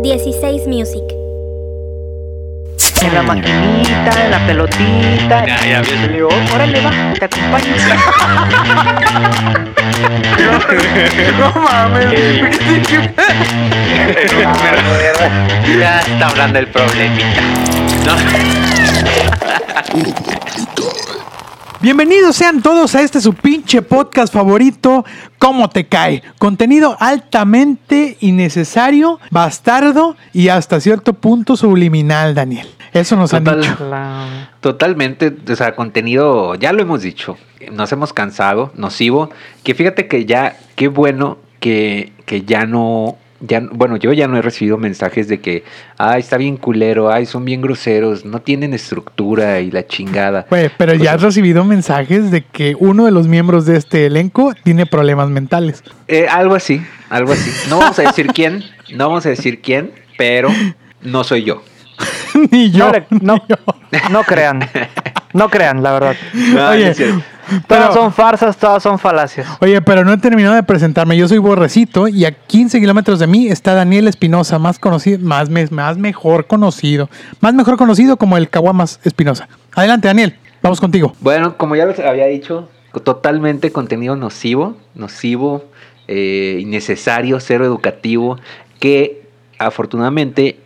16 Music. En la maquinita, en la pelotita. Ya, ya, ya. Le digo, órale, va, te acompaño. No mames. ya está hablando el problemita. Bienvenidos sean todos a este su pinche podcast favorito, ¿Cómo te cae? Contenido altamente innecesario, bastardo y hasta cierto punto subliminal, Daniel. Eso nos han Total. dicho. La- Totalmente, o sea, contenido, ya lo hemos dicho, nos hemos cansado, nocivo, que fíjate que ya, qué bueno que, que ya no, ya, bueno, yo ya no he recibido mensajes de que, ay, está bien culero, ay, son bien groseros, no tienen estructura y la chingada. Güey, pero ya has recibido mensajes de que uno de los miembros de este elenco tiene problemas mentales. Eh, algo así, algo así. No vamos a decir quién, no vamos a decir quién, pero no soy yo. Ni yo. No, le- no, ni yo. no crean. No crean, la verdad. No, Oye, no. Todas pero- son farsas, todas son falacias. Oye, pero no he terminado de presentarme. Yo soy Borrecito y a 15 kilómetros de mí está Daniel Espinosa, más conocido, más, me- más mejor conocido, más mejor conocido como el Caguamas Espinosa. Adelante, Daniel, vamos contigo. Bueno, como ya les había dicho, totalmente contenido nocivo, nocivo, eh, innecesario, cero educativo, que afortunadamente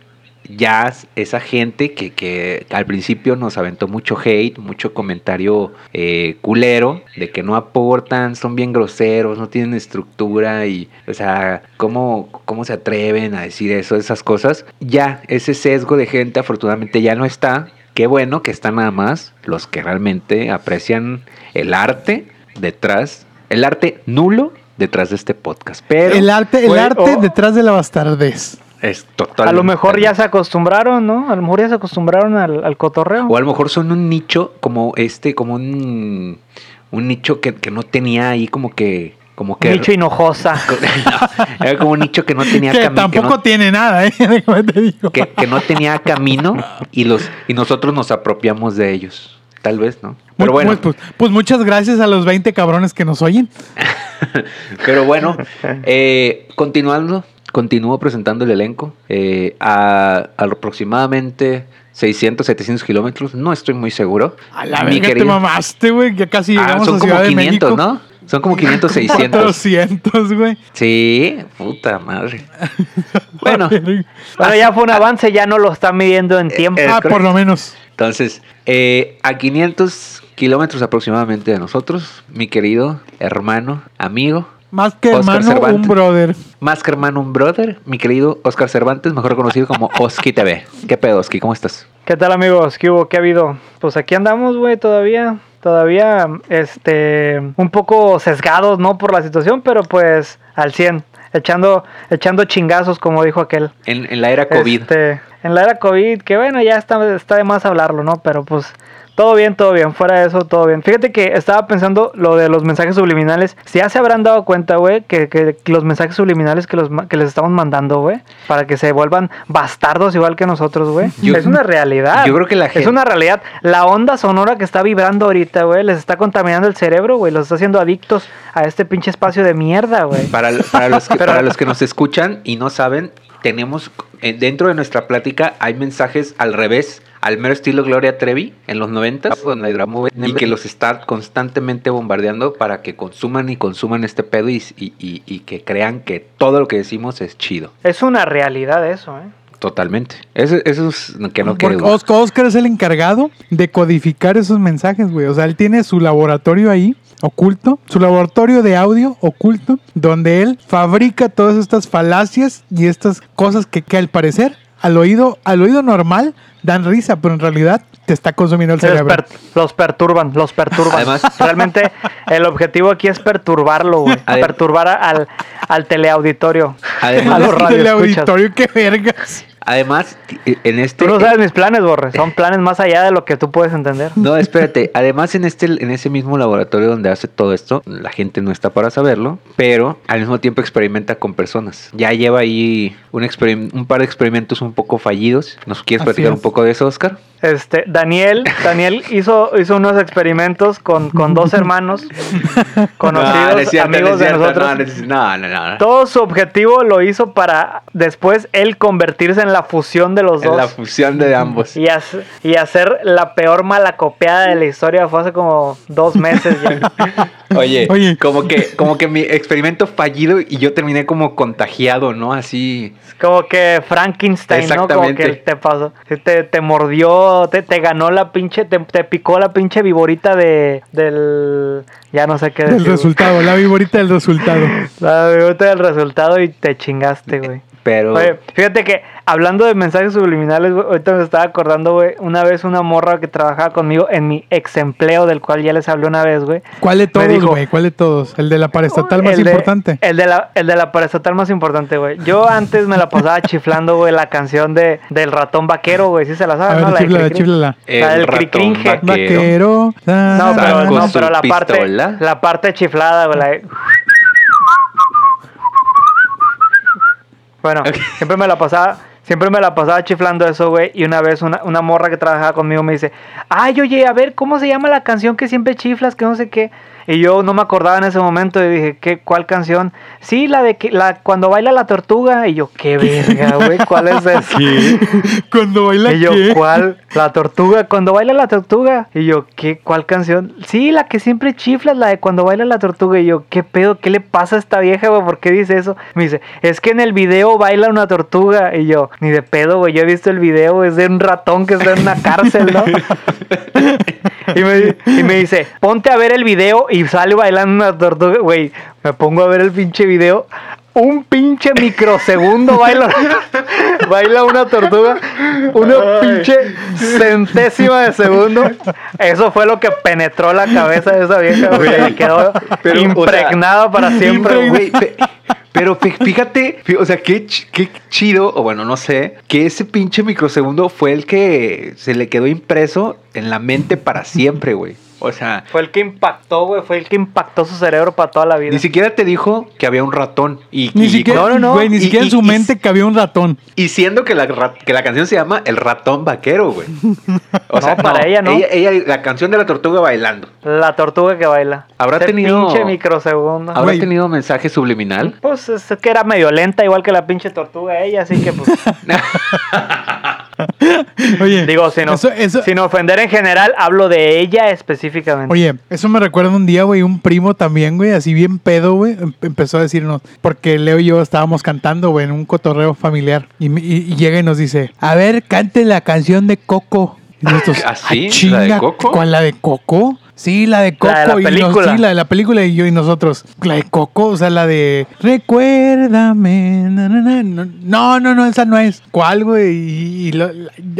ya esa gente que, que al principio nos aventó mucho hate, mucho comentario eh, culero, de que no aportan, son bien groseros, no tienen estructura y, o sea, ¿cómo, cómo se atreven a decir eso, esas cosas? Ya, ese sesgo de gente afortunadamente ya no está. Qué bueno que están nada más los que realmente aprecian el arte detrás, el arte nulo detrás de este podcast. Pero el arte, el arte detrás de la bastardez. Es total. A lo mejor ya se acostumbraron, ¿no? A lo mejor ya se acostumbraron al, al cotorreo. O a lo mejor son un nicho como este, como un, un nicho que, que no tenía ahí como que... Como que Nicho hinojosa. No, era como un nicho que no tenía Que camino. tampoco tiene nada, ¿eh? Déjame te digo. que, que no tenía camino y los y nosotros nos apropiamos de ellos. Tal vez, ¿no? Muy- Pero bueno, muy- pues, pues muchas gracias a los 20 cabrones que nos oyen. pero bueno, eh, continuando, continúo presentando el elenco. eh, a, a aproximadamente 600, 700 kilómetros, no estoy muy seguro. A la Mi verga te mamaste, güey. Ya casi Ah, llegamos son a como Ciudad 500, de México. ¿no? Son como 500, 600. 400, güey. Sí, puta madre. Bueno, Bueno, ya fue un avance, ya no lo está midiendo en tiempo. eh, Ah, por lo menos. entonces, eh, a 500 kilómetros aproximadamente de nosotros, mi querido hermano, amigo, Más que Oscar hermano, un Cervantes. brother. más que hermano, un brother, mi querido Oscar Cervantes, mejor conocido como Oski TV. ¿Qué pedo, Oski? ¿Cómo estás? ¿Qué tal amigos? ¿Qué hubo? ¿Qué ha habido? Pues aquí andamos, güey, todavía. Todavía, este, un poco sesgados, ¿no? Por la situación, pero pues al 100. Echando, echando chingazos, como dijo aquel. En, en la era COVID. Este, en la era COVID, que bueno, ya está, está de más hablarlo, ¿no? Pero pues todo bien, todo bien. Fuera de eso, todo bien. Fíjate que estaba pensando lo de los mensajes subliminales. Si ya se habrán dado cuenta, güey, que, que los mensajes subliminales que, los, que les estamos mandando, güey, para que se vuelvan bastardos igual que nosotros, güey. Es una realidad. yo creo que la Es gente- una realidad. La onda sonora que está vibrando ahorita, güey, les está contaminando el cerebro, güey. Los está haciendo adictos a este pinche espacio de mierda, güey. Para, para los que, Pero- para los que nos escuchan y no saben, tenemos eh, dentro de nuestra plática hay mensajes al revés, al mero estilo Gloria Trevi en los 90 y que los está constantemente bombardeando para que consuman y consuman este pedo y, y- y- y que crean que todo lo que decimos es chido. Es una realidad eso, ¿eh? Totalmente. Eso, eso es lo que no Porque quiero. Oscar, Oscar es el encargado de codificar esos mensajes, güey. O sea, él tiene su laboratorio ahí, oculto, su laboratorio de audio oculto, donde él fabrica todas estas falacias y estas cosas que, que al parecer, al oído, al oído normal, dan risa, pero en realidad te está consumiendo el Los, cerebro. per- los perturban, los perturban. Además- realmente el objetivo aquí es perturbarlo, güey. Perturbar al, al teleauditorio. Además- a los el radioescuchas. auditorio, qué vergas. Además, en este... Tú no sabes mis planes, Borre. Son planes más allá de lo que tú puedes entender. No, espérate. Además, en este, en ese mismo laboratorio donde hace todo esto, la gente no está para saberlo, pero al mismo tiempo experimenta con personas. Ya lleva ahí un, un par de experimentos un poco fallidos. ¿Nos quieres Así platicar es. un poco de eso, Oscar? Este, Daniel, Daniel hizo, hizo unos experimentos con, con dos hermanos conocidos, No, no es cierto, no amigos es de nosotros. No, no, es- no, no, no. Todo su objetivo lo hizo para después él convertirse en la fusión de los En dos. la fusión de ambos. y, hace- y hacer la peor malacopiada de la historia fue hace como dos meses ya. Oye, Oye. como que como que mi experimento fallido y yo terminé como contagiado, ¿no? Así. Como que Frankenstein, ¿no? Como que te pasó. Te, te mordió, te, te ganó la pinche, te, te picó la pinche viborita de, del... Ya no sé qué Del decir. resultado, la viborita del resultado. La viborita del resultado y te chingaste, güey. Pero Oye, fíjate que hablando de mensajes subliminales, güey, ahorita me estaba acordando, güey, una vez una morra que trabajaba conmigo en mi ex empleo, del cual ya les hablé una vez, güey. ¿Cuál de Me todos, güey? ¿Cuál de todos? ¿El de la paraestatal más El de- importante? El de la, el de la paraestatal más importante, güey. Yo antes me la pasaba chiflando, güey, la canción de, del ratón vaquero, güey. Sí se la A saben, ver, ¿no? La chiflala, la del el ratón cricringe. vaquero. Vaquero. No, pero, no, la parte, la parte chiflada, güey. la de- Bueno, siempre me la pasaba, siempre me la pasaba chiflando eso, güey. Y una vez una, una morra que trabajaba conmigo me dice, ay, oye, a ver, ¿cómo se llama la canción que siempre chiflas, que no sé qué? Y yo no me acordaba en ese momento y dije, ¿qué, ¿cuál canción? Sí, la de que, la, cuando baila la tortuga. Y yo, qué verga, güey, ¿cuál es esa? Cuando baila Y yo, qué? ¿cuál? La tortuga, cuando baila la tortuga. Y yo, ¿qué? ¿Cuál canción? Sí, la que siempre chiflas, la de cuando baila la tortuga. Y yo, ¿qué pedo? ¿Qué le pasa a esta vieja, güey? ¿Por qué dice eso? Me dice, es que en el video baila una tortuga. Y yo, ni de pedo, güey. Yo he visto el video, es de un ratón que está en una cárcel, ¿no? y, me, y me dice, ponte a ver el video y sale bailando una tortuga. Güey, me pongo a ver el pinche video. Un pinche microsegundo baila, baila una tortuga. Una pinche centésima de segundo. Eso fue lo que penetró la cabeza de esa vieja, güey. Quedó Pero, o sea, impregnada para siempre, güey. Pero fíjate, fí- o sea, qué, qué chido, o bueno, no sé, que ese pinche microsegundo fue el que se le quedó impreso en la mente para siempre, güey. O sea, Fue el que impactó, güey. Fue el que impactó su cerebro para toda la vida. ni siquiera te dijo que había un ratón. Y, Ni y- siquiera, no, no, no. güey, ni Y- siquiera y- en su y- mente cabía un ratón. y siendo que la, que la canción se llama El ratón vaquero, güey. O No, para ella no. Ella, ella- la canción de la tortuga bailando. La tortuga que baila. Habrá Ese tenido- pinche microsegundo. ¿Habrá Güey. tenido mensaje subliminal? Pues es que era medio lenta, igual que la pinche tortuga ella, así que pues. Oye, digo, sin, eso, eso- sin ofender en general, hablo de ella específicamente. Oye, eso me recuerda un día, güey, un primo también, güey, así bien pedo, güey, em- empezó a decirnos, porque Leo y yo estábamos cantando, güey, en un cotorreo familiar, y, me- y- y llega y nos dice, a ver, cante la canción de Coco. Nosotros, ¿Ah? "Ah, ¿La de chinga, Coco?" ¿Cuál, la de Coco? Sí, la de Coco. La de la y nos- película. sí, la de la película y yo y nosotros. La de Coco, o sea, la de Recuérdame. na, na, na". No, no, no, esa no es. ¿Cuál, güey? Y, y lo-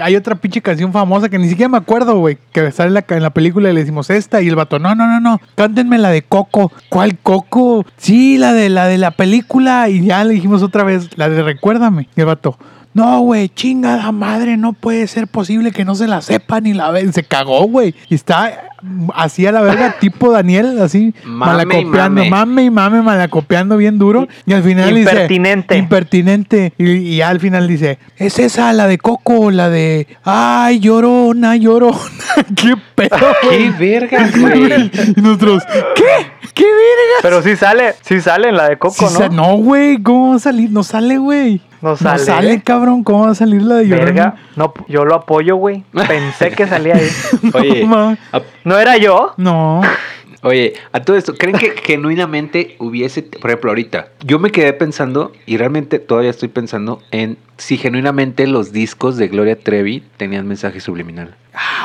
hay otra pinche canción famosa que ni siquiera me acuerdo, güey. Que sale en la, en la película y le decimos esta. Y el vato, no, no, no, no. Cántenme la de Coco. ¿Cuál Coco? Sí, la de la de la película. Y ya le dijimos otra vez, la de Recuérdame. Y el vato. No, güey, chingada madre, no puede ser posible que no se la sepa ni la ve. Se cagó, güey. Y está así a la verga, tipo Daniel, así Mame y malacopiando, mame. mame y mame, malacopiando bien duro. Y al final Impertinente. dice. Impertinente. Y, y ya al final dice: Es esa, la de Coco, la de. Ay, llorona, llorona. ¿Qué pedo, ¡Qué verga, güey! Y nosotros, ¿qué? ¿Qué verga? Pero sí sale, sí sale en la de Coco, Sí ¿no? no, güey, ¿cómo va a salir? No sale, güey. No sale. No sale, cabrón. ¿Cómo va a salir la de llorona? Verga, no, yo lo apoyo, güey. Pensé que salía ahí. Oye, a- ¿No era yo? No. Oye, a todo esto, ¿creen que genuinamente hubiese, por ejemplo, ahorita, yo me quedé pensando y realmente todavía estoy pensando en si genuinamente los discos de Gloria Trevi tenían mensaje subliminal?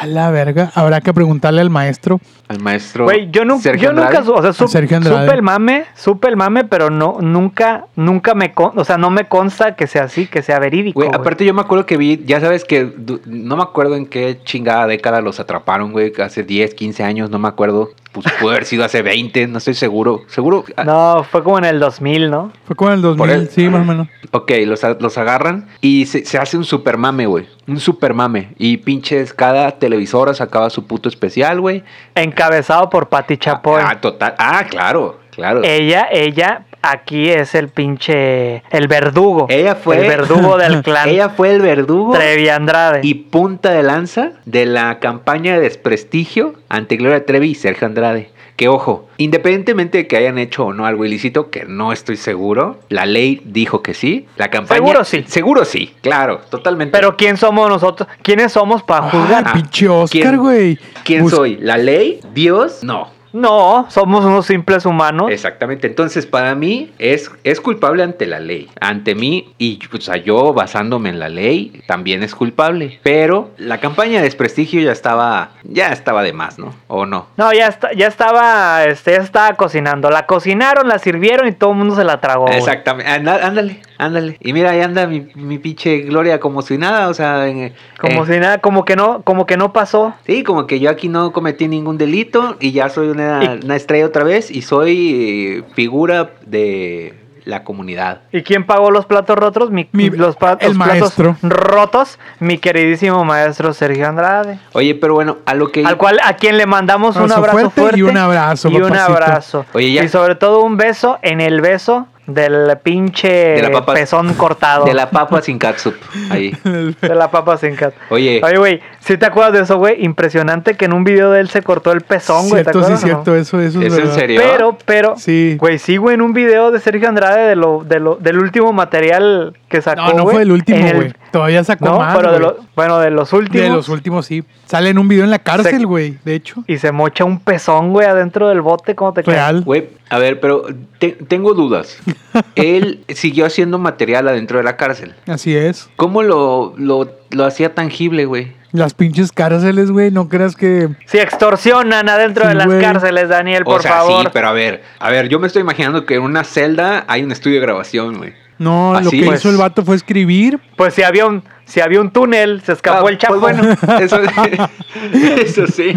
Ah, la verga. Habrá que preguntarle al maestro. Al maestro. Güey, yo, nu- Sergio yo nunca, o sea, su- Sergio Andrade. supe el mame, supe el mame, pero no, nunca, nunca me, con- o sea, no me consta que sea así, que sea verídico. Güey, aparte yo me acuerdo que vi, ya sabes que no me acuerdo en qué chingada década los atraparon, güey, hace 10, 15 años, no me acuerdo. Pues pudo haber sido hace 20, no estoy seguro. Seguro. ah, No, fue como en el 2000, ¿no? Fue como en el 2000, Por él. sí, más o menos. Ok, los, los agarran y se, se hace un super mame, güey. Un super mame. Y pinches, cada televisora sacaba su puto especial, güey. Encabezado por Pati Chapoy. Ah, total. Ah, claro, claro. Ella, ella aquí es el pinche. El verdugo. Ella fue. El verdugo del clan. Ella fue el verdugo. Trevi Andrade. Y punta de lanza de la campaña de desprestigio ante Gloria Trevi y Sergio Andrade. Que ojo, independientemente de que hayan hecho o no algo ilícito, que no estoy seguro, la ley dijo que sí. La campaña. Seguro sí. Seguro sí, claro, totalmente. Pero ¿quién somos nosotros? ¿Quiénes somos para Ah, juzgar? pinche Oscar, ¿Quién- güey. ¿Quién Bus- soy? ¿La ley? ¿Dios? No. No, somos unos simples humanos. Exactamente. Entonces, para mí es, es culpable ante la ley. Ante mí, y o sea, yo basándome en la ley, también es culpable. Pero la campaña de desprestigio ya estaba, ya estaba de más, ¿no? ¿O no? No, ya está, ya estaba, este, ya estaba cocinando. La cocinaron, la sirvieron y todo el mundo se la tragó. Exactamente. Anda- Ándale, ándale. Y mira, ahí anda mi, mi pinche Gloria como si nada, o sea... en- Como eh, si nada, como que no, como que no pasó. Sí, como que yo aquí no cometí ningún delito y ya soy una, una estrella otra vez y soy eh, figura de la comunidad. ¿Y quién pagó los platos rotos? Mi, Mi- los, pa- el los platos maestro. rotos, mi queridísimo maestro Sergio Andrade. Oye, pero bueno, a lo que... Al cual, a quien le mandamos un Abrazo fuerte fuerte, y un abrazo, y un abrazo. Oye, ya- Y sobre todo un beso en el beso del pinche De la papa- pezón cortado. De la papa sin catsup. Ahí. De la papa sin cat. Oye, Oye, güey, ¿sí te acuerdas de eso, güey? Impresionante que en un video de él se cortó el pezón, güey. ¿te Cierto, sí, acuerdas no? cierto, eso, eso es, ¿es en serio? Pero, pero, Sí. güey, sí, güey, en un video de Sergio Andrade de lo, de lo, del último material que sacó. No, no fue el último, güey. Todavía sacó No, más, pero de lo- bueno, de los últimos. De los últimos, sí. Sale en un video en la cárcel, güey, de hecho. Y se mocha un pezón, güey, adentro del bote, ¿cómo te quedas? Real. güey, a ver, pero te- tengo dudas. Él siguió haciendo material adentro de la cárcel. Así es. ¿Cómo lo, lo, lo hacía tangible, güey? Las pinches cárceles, güey, no creas que... Si extorsionan adentro Sí, de las güey. cárceles, Daniel, por o sea, favor. sí, pero a ver, a ver, yo me estoy imaginando que en una celda hay un estudio de grabación, güey. No, lo que pues. hizo el vato fue escribir. Pues si había un, si había un túnel, se escapó Ah, el chapo. pues bueno, eso, eso sí.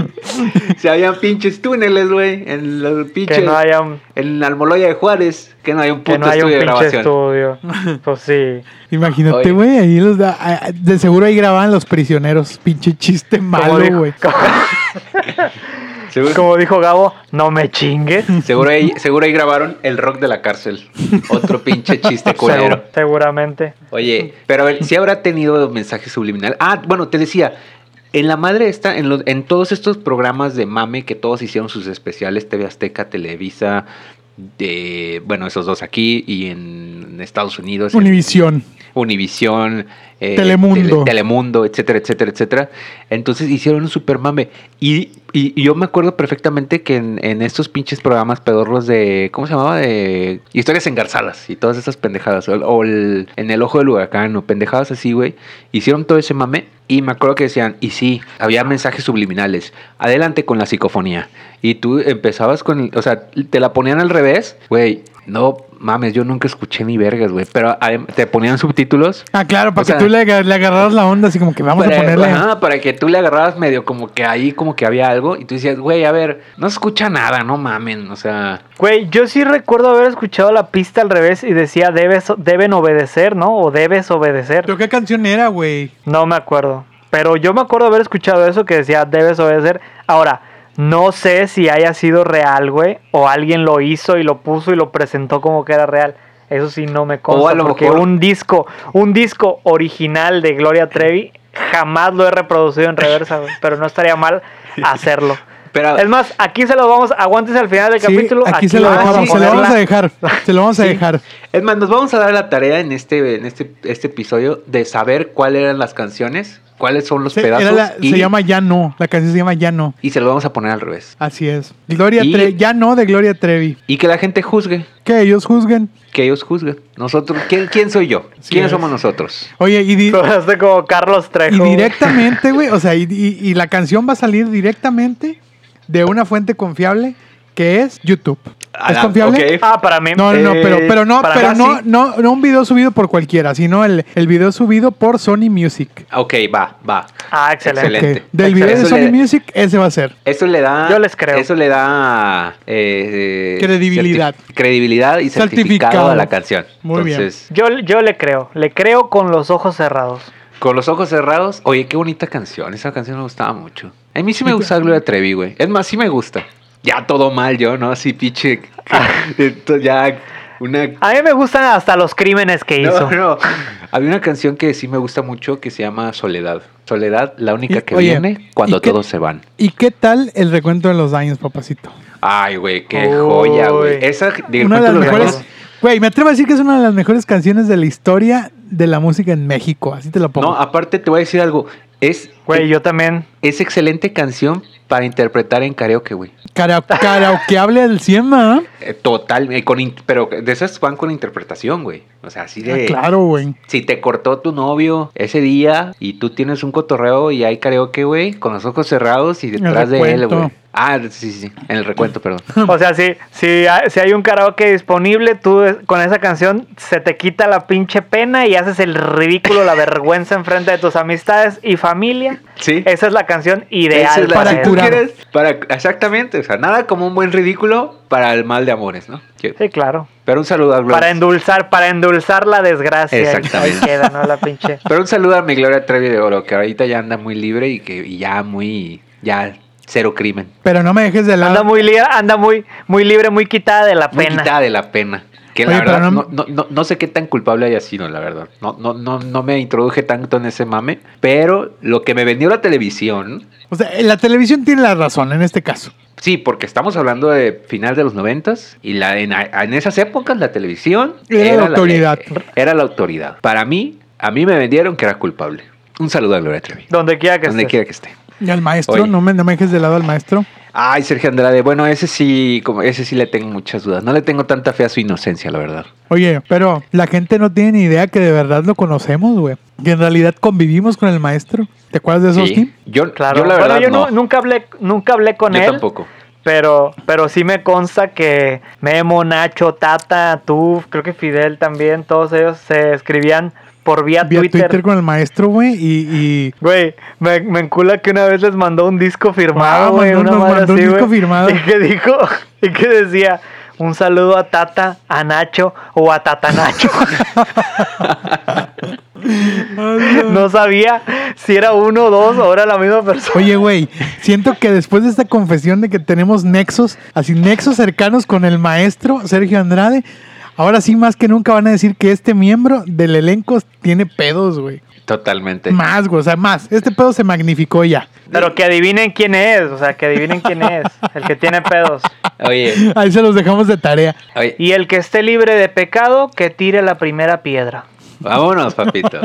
Si habían pinches túneles, güey, en los pinches... que no haya un, En la Almoloya de Juárez, que no hay un que puto no haya un estudio de pinche grabación. estudio. Pues sí. Imagínate, güey, ahí los da... De seguro ahí grababan los prisioneros. Pinche chiste malo, güey. Seguro, Como dijo Gabo, no me chingues. seguro, ahí, seguro ahí grabaron el rock de la cárcel. Otro pinche chiste culero. Segu- seguramente. Oye, pero a ver, si habrá tenido mensaje subliminal. Ah, bueno, te decía, en la madre está, en, los- en todos estos programas de mame que todos hicieron sus especiales, TV Azteca, Televisa, de, bueno, esos dos aquí y en Estados Unidos. en Univisión. Eh, Telemundo. Tele- Telemundo, etcétera, etcétera, etcétera. Entonces hicieron un super mame. Y, y- y yo me acuerdo perfectamente que en, en estos pinches programas pedorros de. ¿Cómo se llamaba? De historias engarzadas y todas esas pendejadas. O, o el- en el ojo del huracán o pendejadas así, güey. Hicieron todo ese mame. Y me acuerdo que decían, y sí, había mensajes subliminales. Adelante con la psicofonía. Y tú empezabas con. O sea, te la ponían al revés, güey. No mames, yo nunca escuché ni vergas, güey. Pero te ponían subtítulos. Ah, claro, para O sea- que tú le, le agarraras la onda, así como que vamos para, a ponerle... ajá, para que tú le agarraras medio como que ahí como que había algo. Y tú decías, güey, a ver, no se escucha nada, no mamen. O sea, Güey, yo sí recuerdo haber escuchado la pista al revés y decía debes, deben obedecer, ¿no? O debes obedecer. ¿Pero qué canción era, güey? No me acuerdo. Pero yo me acuerdo haber escuchado eso que decía debes obedecer. Ahora, no sé si haya sido real, güey. O alguien lo hizo y lo puso y lo presentó como que era real. Eso sí no me consta. Lo porque mejor- un disco, un disco original de Gloria Trevi jamás lo he reproducido en reversa, güey. Pero no estaría mal hacerlo. Pero Es más, aquí se lo vamos, aguántese al final del Sí, capítulo. aquí, se lo, Ah, dejamos, sí, se lo vamos a dejar. Se lo vamos a Sí. dejar. es más, nos vamos a dar la tarea en este, en este, este episodio de saber cuáles eran las canciones, cuáles son los Se, pedazos. la- y, se llama Ya No. La canción se llama Ya No. y se lo vamos a poner al revés. Así es. Gloria Y- Trevi. Ya No de Gloria Trevi. Y que la gente juzgue, Que ellos juzguen. que ellos juzguen. Nosotros, ¿quién, quién soy yo? Sí ¿Quiénes es. somos nosotros? Oye, y, di- como Carlos Trejo. y directamente, güey, o sea, y, y- y la canción va a salir directamente de una fuente confiable que es YouTube. ¿Es Ah, confiable? ok. Ah, para mí. No, no, no, eh, pero, pero no, pero no, sí. no, no un video subido por cualquiera, sino el, el video subido por Sony Music. Ok, va, va. Ah, excelente. Del video de Sony le- Music, ese va a ser. Eso le da. Yo les creo. Eso le da. eh, Credibilidad. certi- credibilidad y certificado, Certificado. a la canción. Muy bien. Yo, yo le creo. Le creo con los ojos cerrados. con los ojos cerrados. Oye, qué bonita canción. Esa canción me gustaba mucho. A mí sí me gusta Gloria Trevi, güey. Es más, sí me gusta. Ya todo mal yo, ¿no? Así, pinche. Esto ya. Una A mí me gustan hasta los crímenes que hizo. No, no. Había una canción que sí me gusta mucho que se llama Soledad. Soledad, la única Y- que oye, viene cuando ¿y qué- todos se van. ¿Y qué tal el recuento de los daños, papacito? Ay, güey, qué joya, güey. Esa de Una de las los mejores. Güey, me atrevo a decir que es una de las mejores canciones de la historia de la música en México. Así te la pongo. No, aparte te voy a decir algo. Es, Güey, yo también. es excelente canción para interpretar en karaoke, güey. Cara, karaokeable al 100, ¿ah? Eh, Total, eh, con pero de esas van con interpretación, güey. O sea, así de... Ah, claro, güey. Si te cortó tu novio ese día y tú tienes un cotorreo y hay karaoke, güey, con los ojos cerrados y detrás de él, güey. Ah, sí, sí, en el recuento, perdón. O sea, si, si, hay, si hay un karaoke disponible, tú con esa canción se te quita la pinche pena y haces el ridículo, la vergüenza enfrente de tus amistades y familia. Sí. Esa es la canción ideal es la- para quieres, para exactamente, o sea, nada como un buen ridículo para el mal de amores, ¿no? Sí, claro. Pero un saludo a Gloria. Para endulzar, para endulzar la desgracia. Exactamente. Ahí queda, ¿no? La pinche. Pero un saludo a mi Gloria Trevi de Oro, que ahorita ya anda muy libre y que y ya muy, ya cero crimen. Pero no me dejes de lado. Anda muy libre, anda muy, muy libre, muy quitada de la Muy pena. quitada de la pena. Que la Oye, verdad, no- no, no, no, sé qué tan culpable haya sido, la verdad. No, no, no, no me introduje tanto en ese mame. Pero lo que me vendió la televisión, O sea, la televisión tiene la razón en este caso. sí, porque estamos hablando de final de los noventas y la, en, en esas épocas la televisión Era la autoridad. era la autoridad. Para mí, a mí me vendieron que era culpable. Un saludo a Gloria Trevi. Donde quiera que Donde quiera que esté. Y al maestro, Oye. no me, no me dejes de lado al maestro. Ay, Sergio Andrade, bueno, ese sí, como ese sí le tengo muchas dudas. No le tengo tanta fe a su inocencia, la verdad. Oye, pero la gente no tiene ni idea que de verdad lo conocemos, güey. Que en realidad convivimos con el maestro. ¿Te acuerdas de eso, Sí. Steve? Yo, Claro. yo la Bueno, verdad yo no. nu- nunca hablé, nunca hablé con Yo él. tampoco. Pero, pero sí me consta que Memo, Nacho, Tata, tú, creo que Fidel también, todos ellos se escribían por vía, Vía Twitter. Twitter. con el maestro, güey, y, y Güey, me, me encula que una vez les mandó un disco Ah, firmado, güey, mandó- una nos un disco firmado. Y que dijo, y que decía, un saludo a Tata, a Nacho o a Tata Nacho. no sabía si era uno o dos o era la misma persona. Oye, güey, siento que después de esta confesión de que tenemos nexos, así nexos cercanos con el maestro Sergio Andrade, ahora sí más que nunca van a decir que este miembro del elenco tiene pedos, güey. Totalmente. Más, güey, o sea, más. Este pedo se magnificó ya. Pero que adivinen quién es, o sea, que adivinen quién es, el que tiene pedos. Oye, Ahí se los dejamos de tarea. oye, Y el que esté libre de pecado, que tire la primera piedra. vámonos, papito.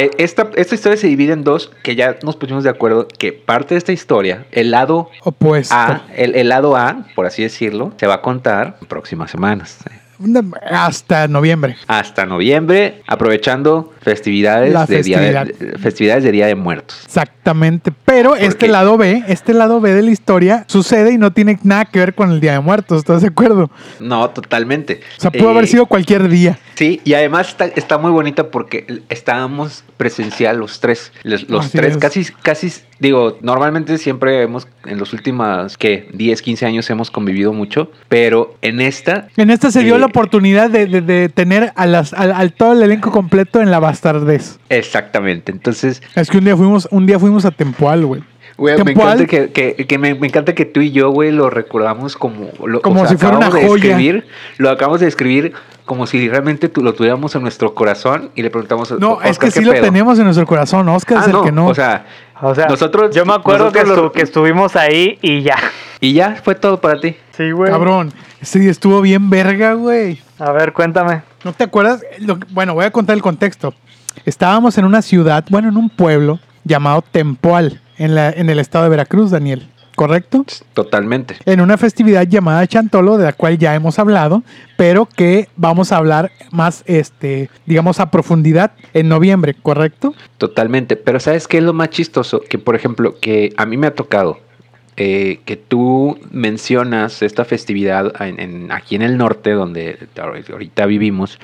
Eh, Esta, esta historia se divide en dos, que ya nos pusimos de acuerdo que parte de esta historia, el lado Opuesto. A, el, el lado A, por así decirlo, se va a contar en próximas semanas. Eh, Hasta noviembre. Hasta noviembre, aprovechando festividades, La de, día de- festividad. de- festividades de Día de Muertos. Exactamente. Pero este qué? lado B, este lado B de la historia sucede y no tiene nada que ver con el Día de Muertos. ¿Estás de acuerdo? No, totalmente. O sea, pudo Eh, haber sido cualquier día. Sí, y además está, está muy bonita porque estábamos presencial los tres. Los, tres, es. casi, casi, digo, normalmente siempre hemos, en los últimos, ¿qué? 10, 15 años hemos convivido mucho, pero en esta, En esta se dio Eh, la oportunidad de, de- de tener a las, al, al todo el elenco completo en la bastardez. exactamente. Entonces, Es que un día fuimos, un día fuimos a Tempoal, güey. güey, me encanta que, que- que me, me encanta que tú y yo, güey, lo recordamos como, lo, Como si fuera una acabamos de joya. escribir, lo acabamos de escribir como si realmente tú lo tuviéramos en nuestro corazón y le preguntamos No, "Oscar, es que ¿qué sí lo pedo?". tenemos en nuestro corazón. Oscar Ah, es el no, que no. o sea, O sea, Nosotros- yo me acuerdo que, lo- que estuvimos ahí y ya. y ya fue todo para ti. Sí, güey. Cabrón, sí, estuvo bien verga, güey. A ver, cuéntame. ¿No te acuerdas? Lo que- bueno, voy a contar el contexto. Estábamos en una ciudad, bueno, en un pueblo llamado Tempoal, en, la, en el estado de Veracruz, Daniel. ¿Correcto? Totalmente. En una festividad llamada Chantolo, de la cual ya hemos hablado, pero que vamos a hablar más, este, digamos, a profundidad en noviembre, ¿correcto? Totalmente. Pero ¿sabes qué es lo más chistoso? Que, por ejemplo, que a mí me ha tocado eh, que tú mencionas esta festividad en, en- aquí en el norte, donde ahorita vivimos,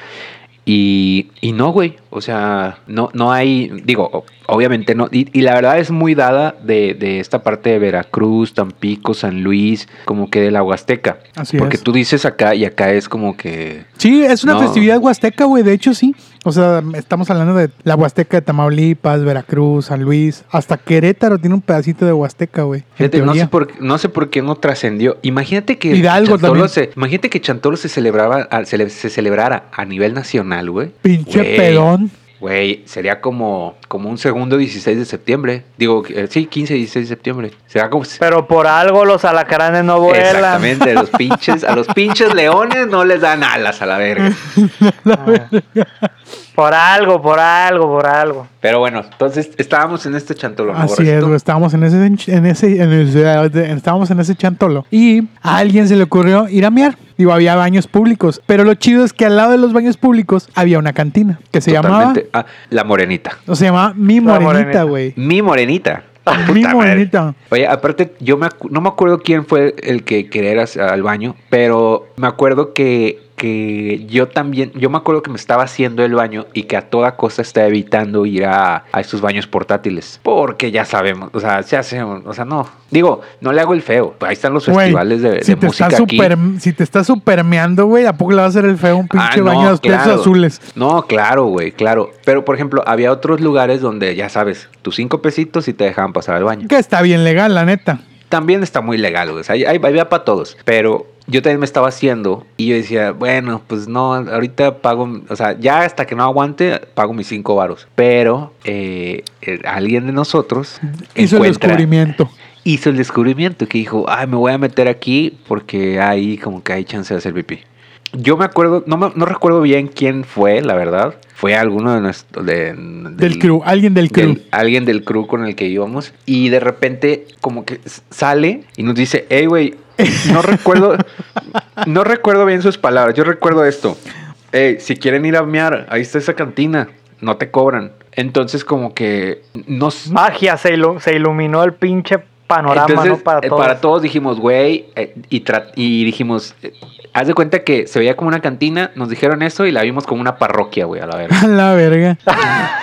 y, y no, güey. O sea, no, no hay, digo, obviamente no. Y, y la verdad es muy dada de, de esta parte de Veracruz, Tampico, San Luis, como que de la Huasteca. Así Porque es. tú dices acá y acá es como que... Sí, es una No. festividad huasteca, güey, de hecho sí. O sea, estamos hablando de la Huasteca de Tamaulipas, Veracruz, San Luis, hasta Querétaro tiene un pedacito de Huasteca, güey. no sé, por, no sé por qué no trascendió. Imagínate que Hidalgo Chantolo también. se, imagínate que Chantolo se celebraba, a- se, le- se celebrara a nivel nacional, güey. Pinche pedón. Güey, sería como, como un segundo 16 de septiembre. Digo, eh, sí, 15, 16 de septiembre. Será como... Pero por algo los alacranes no vuelan. Exactamente, los pinches, a los pinches leones no les dan alas a la verga. Por algo, por algo, por algo. Pero bueno, entonces estábamos en este chantolo. ¿no, Así es, güey. Estábamos en ese, en ese, en ese- estábamos en ese chantolo. Y a alguien se le ocurrió ir a miar. Digo, había baños públicos. Pero lo chido es que al lado de los baños públicos había una cantina que se llamaba. Totalmente. Ah, la morenita. O se llamaba Mi Morenita, güey. Mi morenita. Mi Puta. Morenita. Oye, aparte, yo me acu- no me acuerdo quién fue el que quería ir al baño, pero me acuerdo que, que yo también, yo me acuerdo que me estaba haciendo el baño y que a toda costa estaba evitando ir a, a estos baños portátiles. Porque ya sabemos, o sea, se hace, o sea, no. Digo, no le hago el feo. Ahí están los Güey, festivales de, si de te música estás aquí. super, si te estás supermeando, güey, ¿a poco le va a hacer el feo un pinche Ah, no, baño de los claro. azules? No, claro, güey, claro. Pero, por ejemplo, había otros lugares donde, ya sabes, tus cinco pesitos y te dejaban pasar al baño. Que está bien legal, la neta. También está muy legal, güey. O sea, hay, hay, había para todos. Pero yo también me estaba haciendo y yo decía, bueno, pues no, ahorita pago, o sea, ya hasta que no aguante, pago mis cinco varos. Pero eh, eh, alguien de nosotros Hizo el descubrimiento. hizo el descubrimiento que dijo, ay, me voy a meter aquí porque ahí como que hay chance de hacer pipí. Yo me acuerdo, no, me- no recuerdo bien quién fue, la verdad. Fue alguno de nuestros... de- Del del- crew, alguien del crew. del- alguien del crew con el que íbamos. Y de repente como que sale y nos dice, hey, güey, no recuerdo, no recuerdo bien sus palabras. Yo recuerdo esto. Hey, si quieren ir a mear, ahí está esa cantina. No te cobran. Entonces como que nos... Magia, se, ilu- se iluminó el pinche panorama, Entonces, ¿no? Para eh, todos. para todos dijimos, güey, eh, y, y dijimos, eh, haz de cuenta que se veía como una cantina, nos dijeron eso y la vimos como una parroquia, güey, a la verga. A la verga.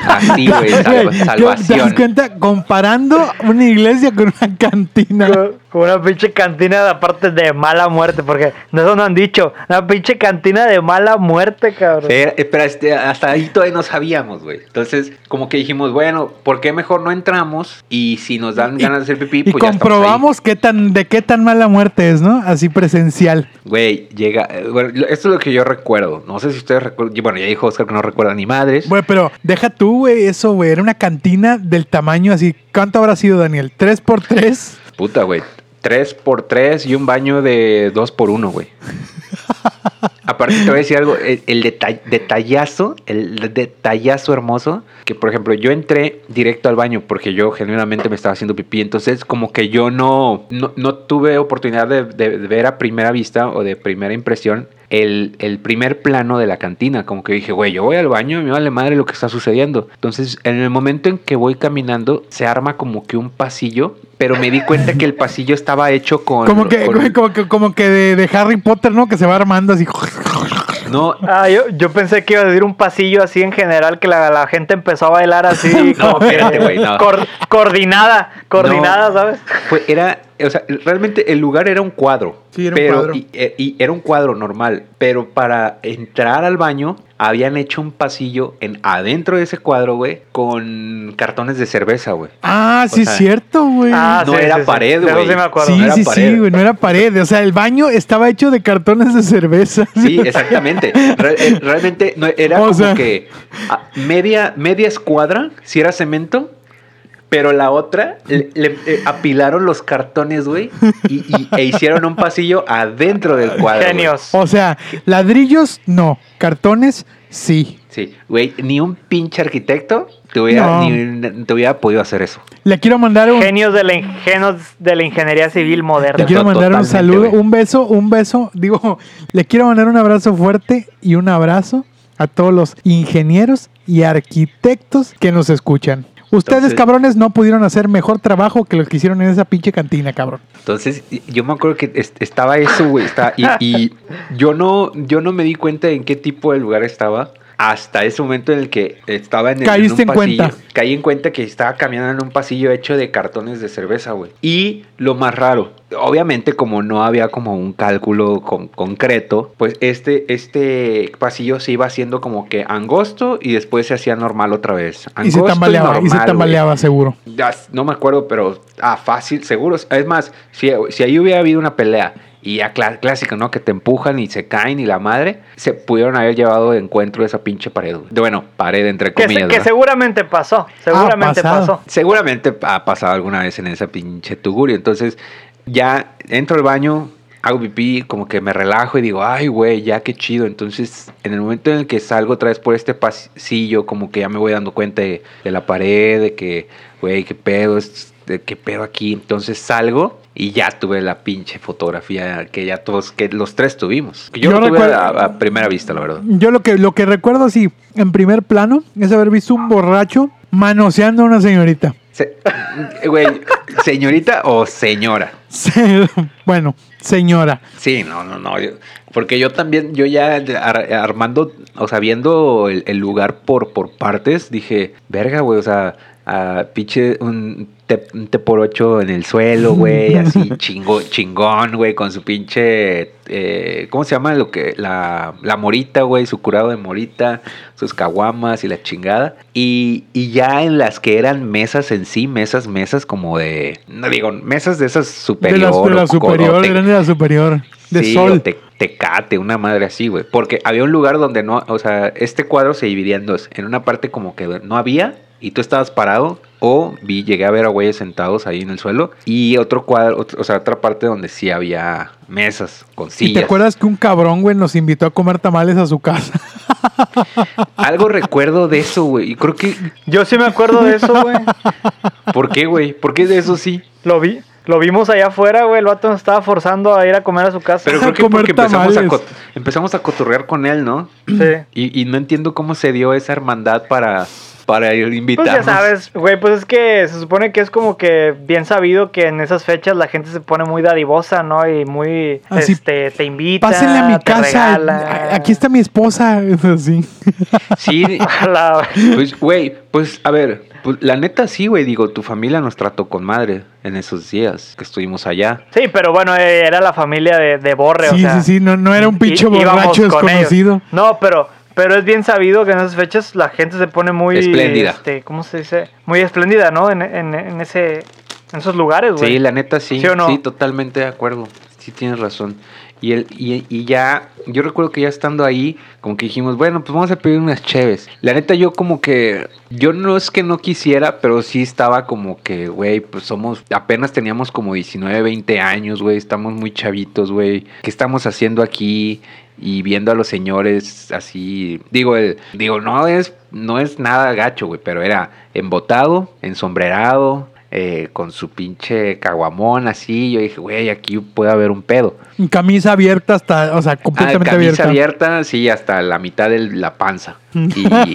Así, güey, salva- Güey, ¿Te das salvación. cuenta? Comparando una iglesia con una cantina. Con- Con una pinche cantina de aparte de mala muerte, porque de eso no han dicho. Una pinche cantina de mala muerte, cabrón. Sí, eh, pero este, hasta ahí todavía no sabíamos, güey. Entonces, como que dijimos, bueno, ¿por qué mejor no entramos? Y si nos dan Y- ganas de hacer pipí, Y pues ya ahí. comprobamos qué tan, de qué tan mala muerte es, ¿no? Así presencial. Güey, llega. eh, bueno, esto es lo que yo recuerdo. No sé si ustedes recuerdan. Bueno, ya dijo Oscar que no recuerda ni madres. Güey, pero deja tú, güey, eso, güey. Era una cantina del tamaño así. ¿Cuánto habrá sido, Daniel? ¿Tres por tres? Puta, güey. Tres por tres y un baño de dos por uno, güey. Aparte te voy a decir algo, el, el deta- detallazo, el detallazo hermoso, que por ejemplo yo entré directo al baño porque yo genuinamente me estaba haciendo pipí, entonces como que yo no, no, no tuve oportunidad de, de- de ver a primera vista o de primera impresión el, el primer plano de la cantina, como que dije, güey, yo voy al baño y me vale madre lo que está sucediendo. Entonces en el momento en que voy caminando se arma como que un pasillo, pero me di cuenta que el pasillo estaba hecho con... Como que, con- como que, como que de, de Harry Potter, ¿no? Que se va armando así. No, Ah, yo, yo pensé que iba a decir un pasillo así en general, que la, la gente empezó a bailar así. No, espérate, güey, no. cor- coordinada, coordinada, No. ¿sabes? Fue, era, o sea, realmente el lugar era un cuadro. Sí, era un pero, cuadro. Y, eh, y era un cuadro normal, pero para entrar al baño habían hecho un pasillo en adentro de ese cuadro, güey, con cartones de cerveza, güey. Ah, sí, es cierto, güey. Ah, no sí, era sí, pared, De eso güey. sí me acuerdo. Sí, no era sí, pared. sí, güey, no era pared. O sea, el baño estaba hecho de cartones de cerveza. Sí, exactamente. Re- eh, realmente no, era O como sea. que media, media escuadra, si era cemento, pero la otra le, le- eh, apilaron los cartones, güey, y, y- e hicieron un pasillo adentro del cuadro. Genios. O sea, ladrillos, no. Cartones, sí. Sí, güey, ni un pinche arquitecto te hubiera, No. ni- te hubiera podido hacer eso. Le quiero mandar un, Genios de la, ingenios de la ingeniería civil le moderna. quiero mandar un saludo, un beso, un beso. Digo, le quiero mandar un abrazo fuerte y un abrazo a todos los ingenieros y arquitectos que nos escuchan. Ustedes, Entonces- cabrones, no pudieron hacer mejor trabajo que lo que hicieron en esa pinche cantina, cabrón. Entonces, yo me acuerdo que es- estaba eso, güey, y, y yo no, yo no me di cuenta en qué tipo de lugar estaba, hasta ese momento en el que estaba en, el, Caíste en un en pasillo. cuenta. Caí en cuenta que estaba caminando en un pasillo hecho de cartones de cerveza, güey. Y lo más raro, obviamente como no había como un cálculo con- concreto, pues este, este pasillo se iba haciendo como que angosto y después se hacía normal otra vez. Y se Angosto tambaleaba, y se tambaleaba seguro. Ya, no me acuerdo, pero ah, fácil, seguro. Es más, si, si ahí hubiera habido una pelea y ya clá- clásico, ¿no? Que te empujan y se caen y la madre, se pudieron haber llevado de encuentro esa pinche pared. güey. Bueno, pared entre Que, se- comillas. que seguramente pasó. Seguramente pasado. pasó. Seguramente ha pasado alguna vez en esa pinche tugurio. Entonces, ya entro al baño, hago pipí, como que me relajo y digo, ay, güey, ya qué chido. Entonces, en el momento en el que salgo otra vez por este pasillo, como que ya me voy dando cuenta de, de la pared, de que, güey, qué pedo, es- de qué pedo aquí. Entonces salgo y ya tuve la pinche fotografía que ya todos, que los tres tuvimos. Yo, Yo lo tuve recuerdo- a, a primera vista, la verdad. Yo lo que, lo que recuerdo así, en primer plano, es haber visto un borracho manoseando a una señorita. Se- Güey, señorita o señora. Se- bueno, señora. Sí, no, no, no. yo- porque yo también, yo ya ar- armando, o sea, viendo el, el lugar por, por partes, dije, verga, güey, o sea, ah, pinche un te, un te por ocho en el suelo, güey, así chingo, chingón, güey, con su pinche, eh, ¿cómo se llama? Lo que, la, la morita, güey, su curado de morita, sus caguamas y la chingada. Y, y ya en las que eran mesas en sí, mesas, mesas como de, no digo, mesas de esas De superior. la, de la superior, o te- eran de la superior. De Sí, sol. te- Tecate, una madre así, güey. Porque había un lugar donde no, o sea, este cuadro se dividía en dos. En una parte como que no había y tú estabas parado o vi, llegué a ver a güeyes sentados ahí en el suelo y otro cuadro, otro- o sea, otra parte donde sí había mesas con ¿Y sillas. te acuerdas que un cabrón, güey, nos invitó a comer tamales a su casa? Algo recuerdo de eso, güey. Y creo que, Yo sí me acuerdo de eso, güey. ¿por qué, güey? ¿Por qué de eso sí? Lo vi. Lo vimos allá afuera, güey. El vato nos estaba forzando a ir a comer a su casa. Pero creo que porque empezamos a, empezamos a cotorrear con él, ¿no? Sí. Y, y no entiendo cómo se dio esa hermandad para, para ir Pues invitarnos. ya sabes, güey, pues es que se supone que es como que bien sabido que en esas fechas la gente se pone muy dadivosa, ¿no? Y muy, Así, este, te invita, Pásenle a mi te casa. regala. Aquí está mi esposa. Así. Sí, Pues, güey, pues, a ver, pues, la neta sí, güey, digo, tu familia nos trató con madre en esos días que estuvimos allá. Sí, pero bueno, eh, era la familia de, de Borre, o Sí, sea. sí, sí. No, no era un pinche borracho con ellos. desconocido. No, pero, pero es bien sabido que en esas fechas la gente se pone muy... Espléndida. Este, ¿Cómo se dice? Muy espléndida, ¿no? En, en, en ese... En esos lugares, güey. Sí, la neta sí, ¿Sí sí, o no? totalmente de acuerdo. Sí tienes razón. Y, el, y, y ya, yo recuerdo que ya estando ahí, como que dijimos, bueno, pues vamos a pedir unas cheves. La neta yo como que, yo no es que no quisiera, pero sí estaba como que, güey, pues somos, apenas teníamos como 19, 20 años, güey, estamos muy chavitos, güey. ¿Qué estamos haciendo aquí? Y viendo a los señores así, digo, el, digo, no es, no es nada gacho, güey, pero era embotado, ensombrerado, eh, con su pinche caguamón así. Yo dije, güey, aquí puede haber un pedo. Camisa abierta hasta, o sea, Ah, completamente camisa abierta. abierta, sí, hasta la mitad de la panza. Y,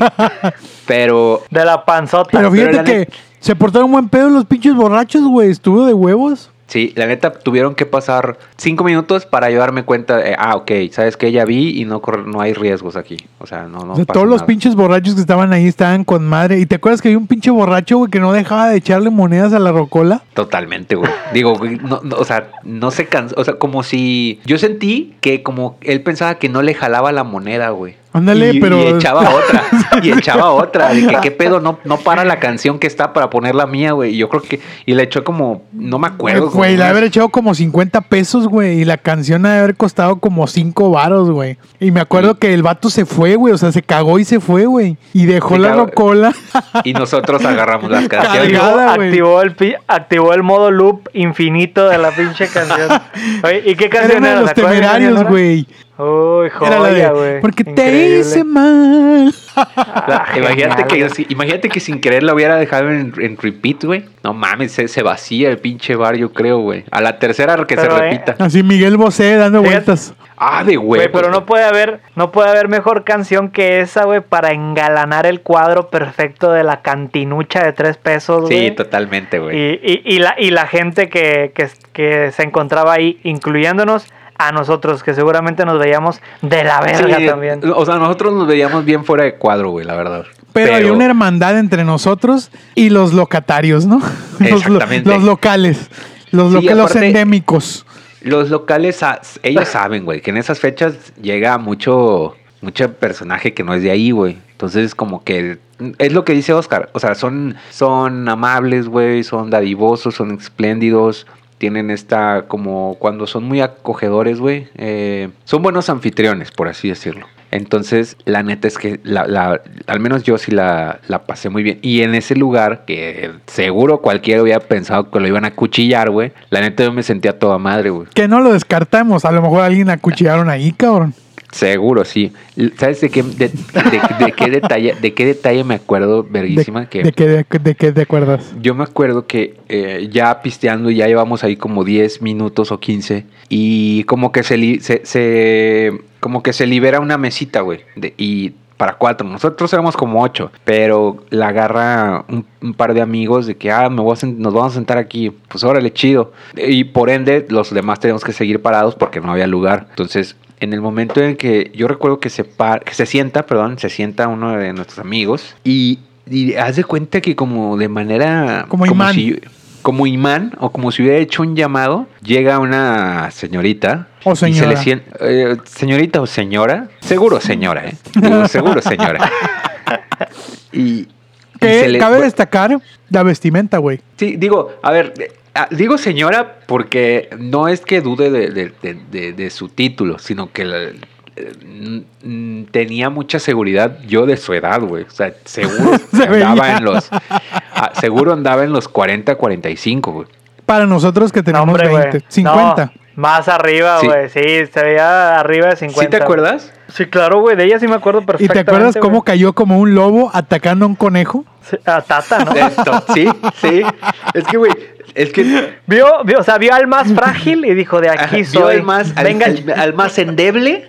pero De la panzota. Pero Pero fíjate que se portaron buen pedo los pinches borrachos, güey. Estuvo de huevos. Sí, la neta tuvieron que pasar cinco minutos para yo darme cuenta. de, ah, ok, sabes que ya vi y no no hay riesgos aquí. O sea, no, no. o sea, pasa todos los pinches borrachos que estaban ahí estaban con madre. ¿Y te acuerdas que había un pinche borracho, güey, que no dejaba de echarle monedas a la rocola? Totalmente, güey. Digo, güey, no, no, o sea, no se cansó. O sea, como si. Yo sentí que como él pensaba que no le jalaba la moneda, güey. Ándale, y, pero- Y echaba otra. y echaba otra. De que qué pedo, no, no para la canción que está para poner la mía, güey. Y yo creo que. Y le echó como. No me acuerdo. Güey, le haber echado como 50 pesos, güey. Y la canción ha de haber costado como 5 varos, güey. Y me acuerdo que el vato se fue, güey. O sea, se cagó y se fue, güey. Y dejó Se la cagó. rocola. Y nosotros agarramos las canciones. Activó, Cargada, güey. activó, el, pi- activó el modo loop infinito de la pinche canción. Oye, ¿Y qué Era canción era? los ¿Se acuerdan qué temerarios, güey. Uy, Era la joya, güey. Porque te hice mal. Ah, Imagínate que, genial, sí, imagínate que sin querer la hubiera dejado en, en repeat, güey. No mames, se, se vacía el pinche bar, yo creo, güey. A la tercera que Pero, se eh, repita. Así Miguel Bosé dando vueltas. Ah, de Güey, pero no puede haber, no puede haber mejor canción que esa, güey, para engalanar el cuadro perfecto de la cantinucha de tres pesos, Sí, totalmente, güey. Y, y, y la, y la gente que, que, que se encontraba ahí, incluyéndonos, a nosotros, que seguramente nos veíamos de la verga Sí, también. O sea, nosotros nos veíamos bien fuera de cuadro, güey, la verdad. Pero, hay una hermandad entre nosotros y los locatarios, ¿no? Los, Exactamente. los locales. Los, Sí, loca- los aparte- endémicos. Los locales, ellos saben, güey, que en esas fechas llega mucho, mucho personaje que no es de ahí, güey. Entonces, como que es lo que dice Oscar. O sea, son, son amables, güey, son dadivosos, son espléndidos. Tienen esta, como cuando son muy acogedores, güey. eh, son buenos anfitriones, por así decirlo. Entonces, la neta es que la, la- al menos yo sí la, la pasé muy bien. Y en ese lugar, que seguro cualquiera hubiera pensado que lo iban a cuchillar, güey. La neta yo me sentía toda madre, güey. Que no lo descartamos. A lo mejor alguien acuchillaron ahí, cabrón. Seguro, sí. ¿Sabes de qué, de, de- de qué detalle, de qué detalle me acuerdo, ¿De, verguísima? que de qué, de, de qué te acuerdas? yo me acuerdo que eh, ya pisteando, ya llevamos ahí como 10 minutos o 15 y como que se, li- se, se- como que se libera una mesita, güey, de- y para cuatro. Nosotros éramos como ocho, pero la agarra un, un par de amigos de que, ah, me voy a nos vamos a sentar aquí. Pues órale, chido. Y por ende, los demás tenemos que seguir parados porque no había lugar. Entonces, en el momento en que yo recuerdo que se, par- que se sienta, perdón, se sienta uno de nuestros amigos y, y haz de cuenta que como de manera... Como imán. si- como imán o como si hubiera hecho un llamado, llega una señorita. O y se señora. le eh, señorita o señora. Seguro señora, ¿eh? Digo, seguro señora. Y, Que se le- cabe destacar la vestimenta, güey. Sí, digo, a ver, digo señora porque no es que dude de, de- de- de- de su título, sino que la- eh, tenía mucha seguridad yo de su edad, güey. O sea, seguro Se andaba veía. en los ah, seguro andaba en los 40, 45, güey. Para nosotros que No, tenemos hombre, güey. 20, 50. No, más arriba, Sí. güey. Sí. se veía arriba de 50. ¿Sí te acuerdas? Sí, claro, güey. De ella sí me acuerdo ¿Y perfectamente. te acuerdas cómo cayó como un lobo atacando a un conejo? Sí, A Tata, ¿no? Esto, sí, sí. Es que, güey, es que Vio, vio, o sea, vio al más frágil y dijo, de aquí ajá, vio soy. al más, al, venga, al- al más endeble,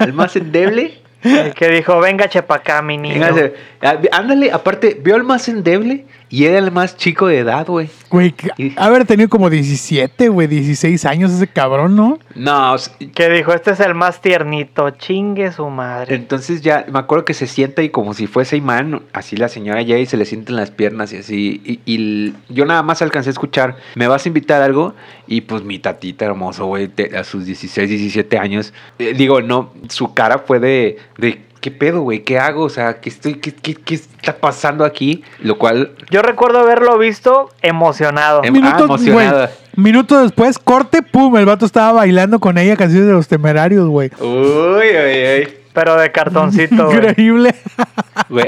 al más endeble. el que dijo, venga, chepa acá, mi niño. Véngase. Ah, Ándale, aparte, vio al más endeble y era el más chico de edad, güey. Güey, Y- haber tenido como 17, güey, 16 años ese cabrón, ¿no? No, s- Que dijo, este es el más tiernito, chingue su madre. entonces ya me acuerdo que se sienta y como si fuese imán, así la señora llega y se le sienten las piernas y así. Y, yo nada más alcancé a escuchar, ¿me vas a invitar a algo? Y pues mi tatita hermoso, güey, a sus 16, 17 años. eh, digo, no, su cara fue de, de ¿qué pedo, güey? ¿Qué hago? O sea, ¿qué, estoy, qué, qué- qué está pasando aquí? Lo cual, Yo recuerdo haberlo visto emocionado. Em- Minuto, emocionada. güey, minuto después, corte, pum, el vato estaba bailando con ella canciones de los temerarios, güey. uy, uy, uy. Pero de cartoncito. Increíble. Güey,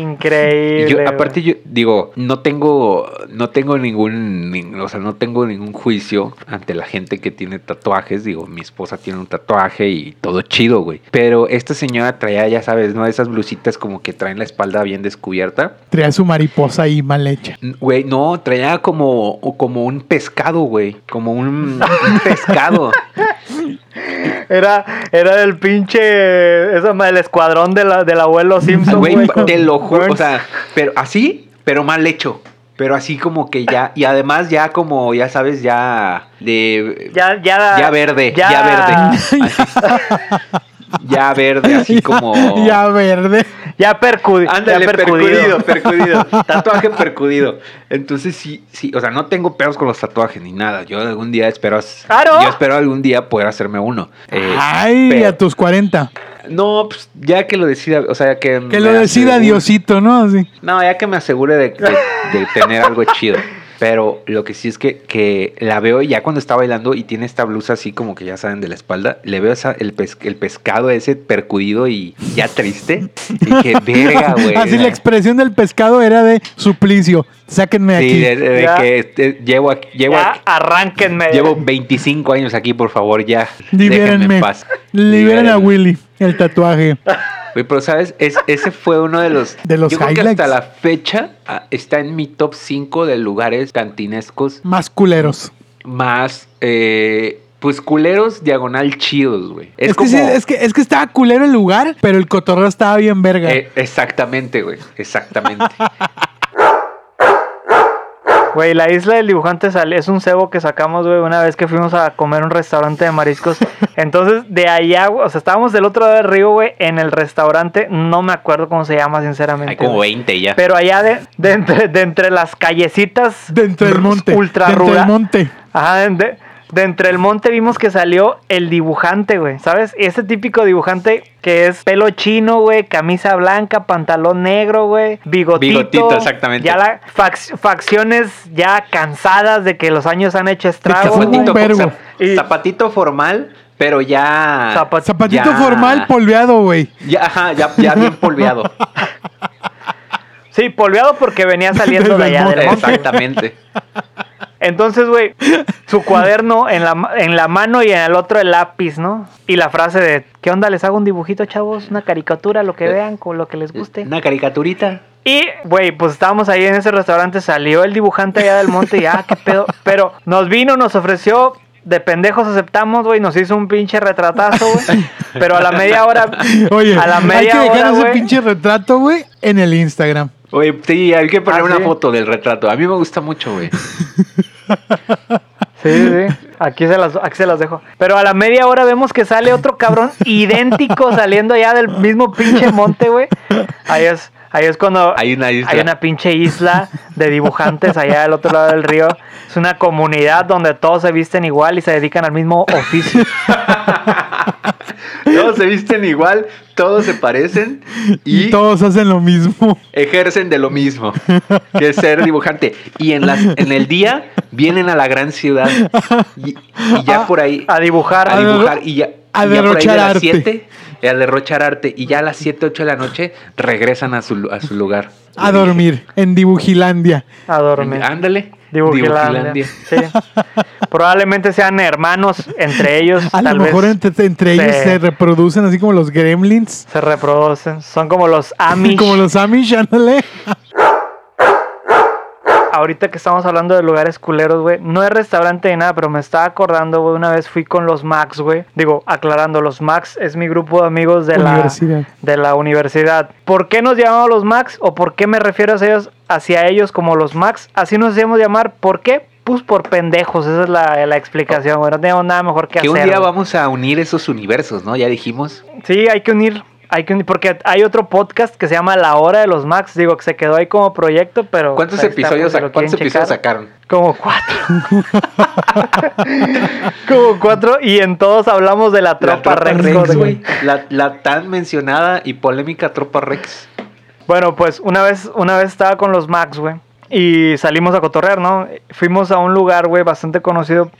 Increíble. Yo, aparte, yo digo, no tengo, no tengo ningún, nin- o sea, no tengo ningún juicio ante la gente que tiene tatuajes. Digo, mi esposa tiene un tatuaje y todo chido, güey. Pero esta señora traía, ya sabes, ¿no? Esas blusitas como que traen la espalda bien descubierta. Traía su mariposa ahí mal hecha. Güey, no, traía como, como un pescado, güey. Como un, un pescado. Era, era del pinche. Eso, el escuadrón de la, del abuelo Simpson, Güey, güey. te lo juro, o sea, pero así, pero mal hecho. Pero así como que ya, y además ya como, ya sabes, ya de... Ya, ya. Ya verde, ya, verde. Así. Ya verde, así como... ya verde. Ya, percu- Ándale, ya percudido, percudido. Tatuaje percudido. Entonces sí, sí, o sea, no tengo pedos con los tatuajes ni nada. Yo algún día espero, Claro. yo espero algún día poder hacerme uno. Eh, Ay, pero- a tus 40. No, pues ya que lo decida, o sea, que... Que me lo decida asegure- Diosito, ¿no? Así. No, ya que me asegure de, de- de tener algo chido. Pero lo que sí es que, que la veo ya cuando está bailando y tiene esta blusa así como que ya saben de la espalda, le veo esa, el, pes- el pescado ese percudido y ya triste. Y dije, verga, güey. Así la expresión del pescado era de suplicio. Sáquenme de Sí, aquí. de, de- Ya. que este, llevo, aquí- llevo, Ya, aquí- arránquenme. llevo 25 años aquí, por favor, ya. Libérenme. Liberen a. Willy, el tatuaje. Pero sabes, es, ese fue uno de los... De los yo creo que hasta la fecha ah, está en mi top 5 de lugares cantinescos Más culeros. más, eh, pues, culeros diagonal chidos, güey. Es, Es, como... sí, es, que, es que estaba culero el lugar, pero el cotorreo estaba bien verga. eh, exactamente, güey. Exactamente. Güey, la isla del dibujante sal- es un cebo que sacamos, güey, una vez que fuimos a comer a un restaurante de mariscos. Entonces, de allá, güey, o sea, estábamos del otro lado del río, güey, en el restaurante. No me acuerdo cómo se llama, sinceramente. Hay como güey. 20 ya. Pero allá de, de entre, de entre las callecitas Dentro del monte. ultra dentro del rural- monte. Ajá, de, de- entre el monte vimos que salió el dibujante, güey. ¿Sabes? Ese típico dibujante que es pelo chino, güey, camisa blanca, pantalón negro, güey, bigotito. Bigotito, exactamente. Ya la fac- facciones ya cansadas de que los años han hecho estragos. zapatito, vergo. zap- Y- zapatito formal, pero ya. Zapat- Zapatito Ya. formal polveado, güey. ya, ajá, ya, ya bien polveado. Sí, polveado porque venía saliendo de allá del monte. monte. Exactamente. Entonces, güey, su cuaderno en la, en la mano y en el otro el lápiz, ¿no? Y la frase de, ¿qué onda? ¿Les hago un dibujito, chavos? Una caricatura, lo que Eh, vean, con lo que les guste. Una caricaturita. Y, güey, pues estábamos ahí en ese restaurante, salió el dibujante allá del monte y, ah, qué pedo. Pero nos vino, nos ofreció, de pendejos aceptamos, güey, nos hizo un pinche retratazo, güey. Pero a la media hora, Oye, a la hay que media dejar hora, ese pinche retrato, güey, en el Instagram. Oye, sí, hay que poner Ah, una sí. foto del retrato. A mí me gusta mucho, güey. Sí, sí, aquí se, las, aquí se las dejo. Pero a la media hora vemos que sale otro cabrón idéntico saliendo allá del mismo pinche monte, güey. Ahí es, ahí es cuando Hay una isla. hay una pinche isla de dibujantes allá del otro lado del río. Es una comunidad donde todos se visten igual y se dedican al mismo oficio. Todos se visten igual, todos se parecen y, todos hacen lo mismo. Ejercen de lo mismo, que ser dibujante. Y en, las, en el día vienen a la gran ciudad y, ya ah, por ahí. A dibujar. A dibujar. Y ya, a y ya por ahí de las 7 y a derrochar arte. Y ya a las 7, 8 de la noche regresan a su, a su lugar. A dormir, en Dibujilandia. A dormir. Ándale. Dibujilandia. Probablemente sean hermanos entre ellos. A lo mejor entre, entre se, ellos se reproducen así como los gremlins. Se reproducen. Son como los Amish. como los Amish, ándale. Ahorita que estamos hablando de lugares culeros, güey. No es restaurante ni nada, pero me estaba acordando, güey. Una vez fui con los Max, güey. Digo, aclarando, los Max es mi grupo de amigos de Universidad. la de la universidad. ¿Por qué nos llamamos los Max? ¿O por qué me refiero a ellos, hacia ellos como los Max? Así nos hacemos llamar. ¿Por qué? Pues por pendejos. Esa es la, la explicación, güey. No tenemos nada mejor que, Que hacer. un día vamos a unir esos universos, ¿no? Ya dijimos. Sí, hay que unir. Hay que porque hay otro podcast que se llama La Hora de los Max. Digo que se quedó ahí como proyecto, pero. ¿Cuántos pues, está, episodios, si lo ¿cuántos episodios sacaron? Como cuatro. como cuatro. Y en todos hablamos de la tropa, Rex. Rex. La, la tan mencionada y polémica tropa Rex. Bueno, pues una vez, una vez estaba con los Max, güey. Y salimos a cotorrear, ¿no? Fuimos a un lugar, güey, bastante conocido.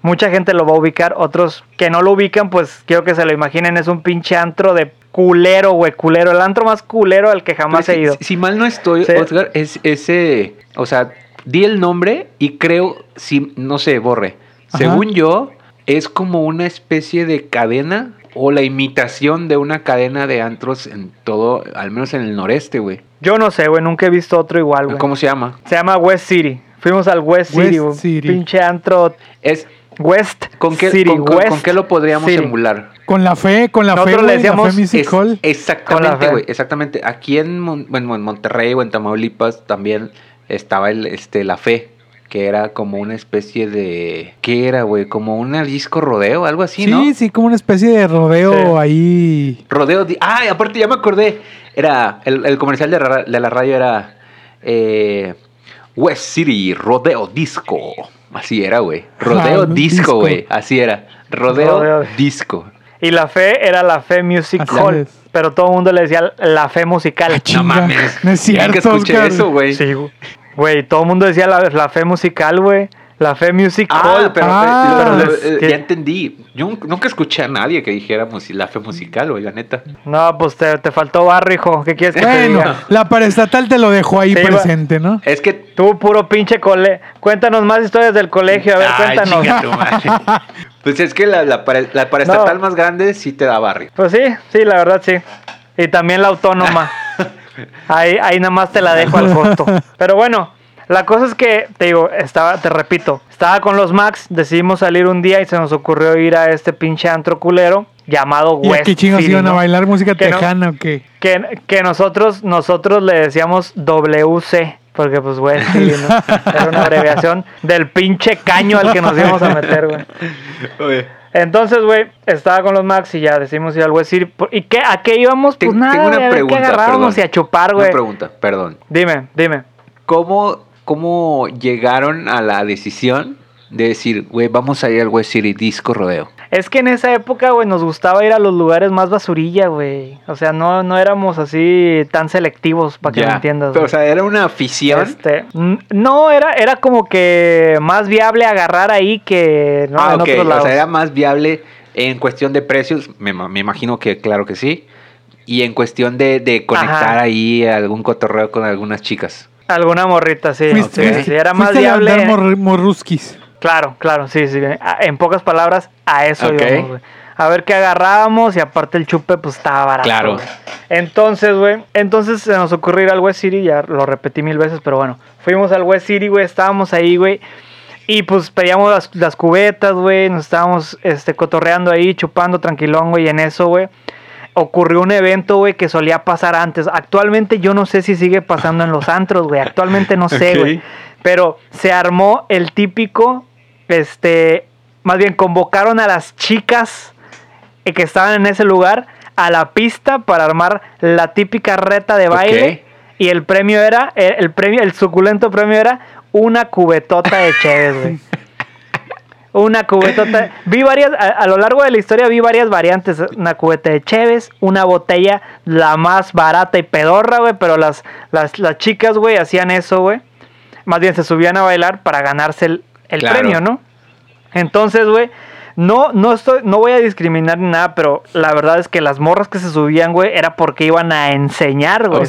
Mucha gente lo va a ubicar. Otros que no lo ubican, pues quiero que se lo imaginen. Es un pinche antro de culero, güey, culero. El antro más culero al que jamás he ido. si, si mal no estoy, Sí. Oscar, es ese. O sea, di el nombre y creo, si, no sé, borre. Ajá. Según yo, es como una especie de cadena o la imitación de una cadena de antros en todo, al menos en el noreste, güey. Yo no sé, güey, nunca he visto otro igual, güey. ¿Cómo se llama? Se llama West City. Fuimos al West, West City, güey. City. Pinche antro Es, West ¿con, qué, City. con, con- West con qué lo podríamos City. emular? Con la fe, con la Nosotros fe, le güey, la decíamos, fe Es- Hall. Con la exactamente, fe. güey, exactamente. Aquí en, Mon- bueno, en Monterrey o en Tamaulipas también estaba el, este, la fe, que era como una especie de... ¿Qué era, güey? Como un disco rodeo, algo así, Sí, ¿no? sí, como una especie de rodeo Sí. ahí. Rodeo... di- Ah, y aparte ya me acordé. Era... El, el comercial de, ra- de la radio era... eh, West City Rodeo Disco. Así era, güey. Rodeo Ah, Disco, disco. güey. Así era. Rodeo, Rodeo. Disco. Y la fe era la fe Music Así Hall. es. Pero todo el mundo le decía la fe musical. Ah, chinga. mames. No es Ya que cierto, escuché Oscar. eso, güey. Sí, güey. Güey, todo el mundo decía la, la fe musical, güey. La fe Music Ah, Hall. pero, Ah. pero, Pero eh, ya entendí. Yo nunca- escuché a nadie que dijera la fe musical, güey, la neta. No, pues te, te faltó barrio, hijo. ¿Qué quieres que te Bueno, diga? la paraestatal te lo dejó ahí Sí, presente, ¿no? Es que. Tú, puro pinche cole. Cuéntanos más historias del colegio. A ver, Ay, cuéntanos. chinga tu madre. Pues es que la, la, para, la paraestatal No. más grande sí te da barrio. Pues sí, sí, la verdad sí. Y también la autónoma. Ahí, ahí nada más te la dejo al costo. Pero bueno, la cosa es que, te digo, estaba, te repito, estaba con los Max, decidimos salir un día y se nos ocurrió ir a este pinche antro culero llamado ¿Y West a qué chingos City, iban a bailar música Que no- tejana o qué? Que, que nosotros, nosotros le decíamos WC. Porque, pues, West City, ¿no? Era una abreviación del pinche caño al que nos íbamos a meter, güey. Entonces, güey, estaba con los Max y ya decidimos ir al West City. ¿Y qué, a qué íbamos? Pues nada, tengo güey, una a ver qué agarrábamos perdón. y a chupar, Una güey. pregunta, perdón. Dime, dime. ¿Cómo, ¿Cómo llegaron a la decisión de decir, güey, vamos a ir al West City Disco Rodeo? Es que en esa época, güey, nos gustaba ir a los lugares más basurilla, güey. O sea, no, no éramos así tan selectivos, para que me entiendas. Pero, o sea, era una afición. Este, no, era, era como que más viable agarrar ahí que no, ah, en ok. otros O lados. sea, era más viable en cuestión de precios. Me, me imagino que claro que sí. Y en cuestión de, de conectar Ajá. ahí algún cotorreo con algunas chicas. Alguna morrita, sí. Fuiste, sí, ok. sí, era más fuiste a viable. mor- morruskis. Claro, claro, sí, sí. En pocas palabras, a eso Ok. íbamos, güey. A ver qué agarrábamos y aparte el chupe, pues estaba barato. Claro. Entonces, güey, entonces se nos ocurrió ir al West City, ya lo repetí mil veces, pero bueno. Fuimos al West City, güey, estábamos ahí, güey. Y pues pedíamos las, las cubetas, güey, nos estábamos este, cotorreando ahí, chupando tranquilón, güey, y en eso, güey. Ocurrió un evento, güey, que solía pasar antes. Actualmente yo no sé si sigue pasando en los antros, güey. Actualmente no sé, güey. Pero se armó el típico, este, más bien convocaron a las chicas eh, que estaban en ese lugar a la pista para armar la típica reta de baile. Y el premio era, el el premio, el suculento premio era una cubetota de Cheves, güey. Una cubetota. Vi varias, a, a lo largo de la historia vi varias variantes. Una cubeta de Cheves, una botella la más barata y pedorra, güey. Pero las, las, las chicas, güey, hacían eso, güey. Más bien se subían a bailar para ganarse el, el Claro. premio, ¿no? Entonces, güey, no, no estoy, no voy a discriminar ni nada, pero la verdad es que las morras que se subían, güey, era porque iban a enseñar, güey.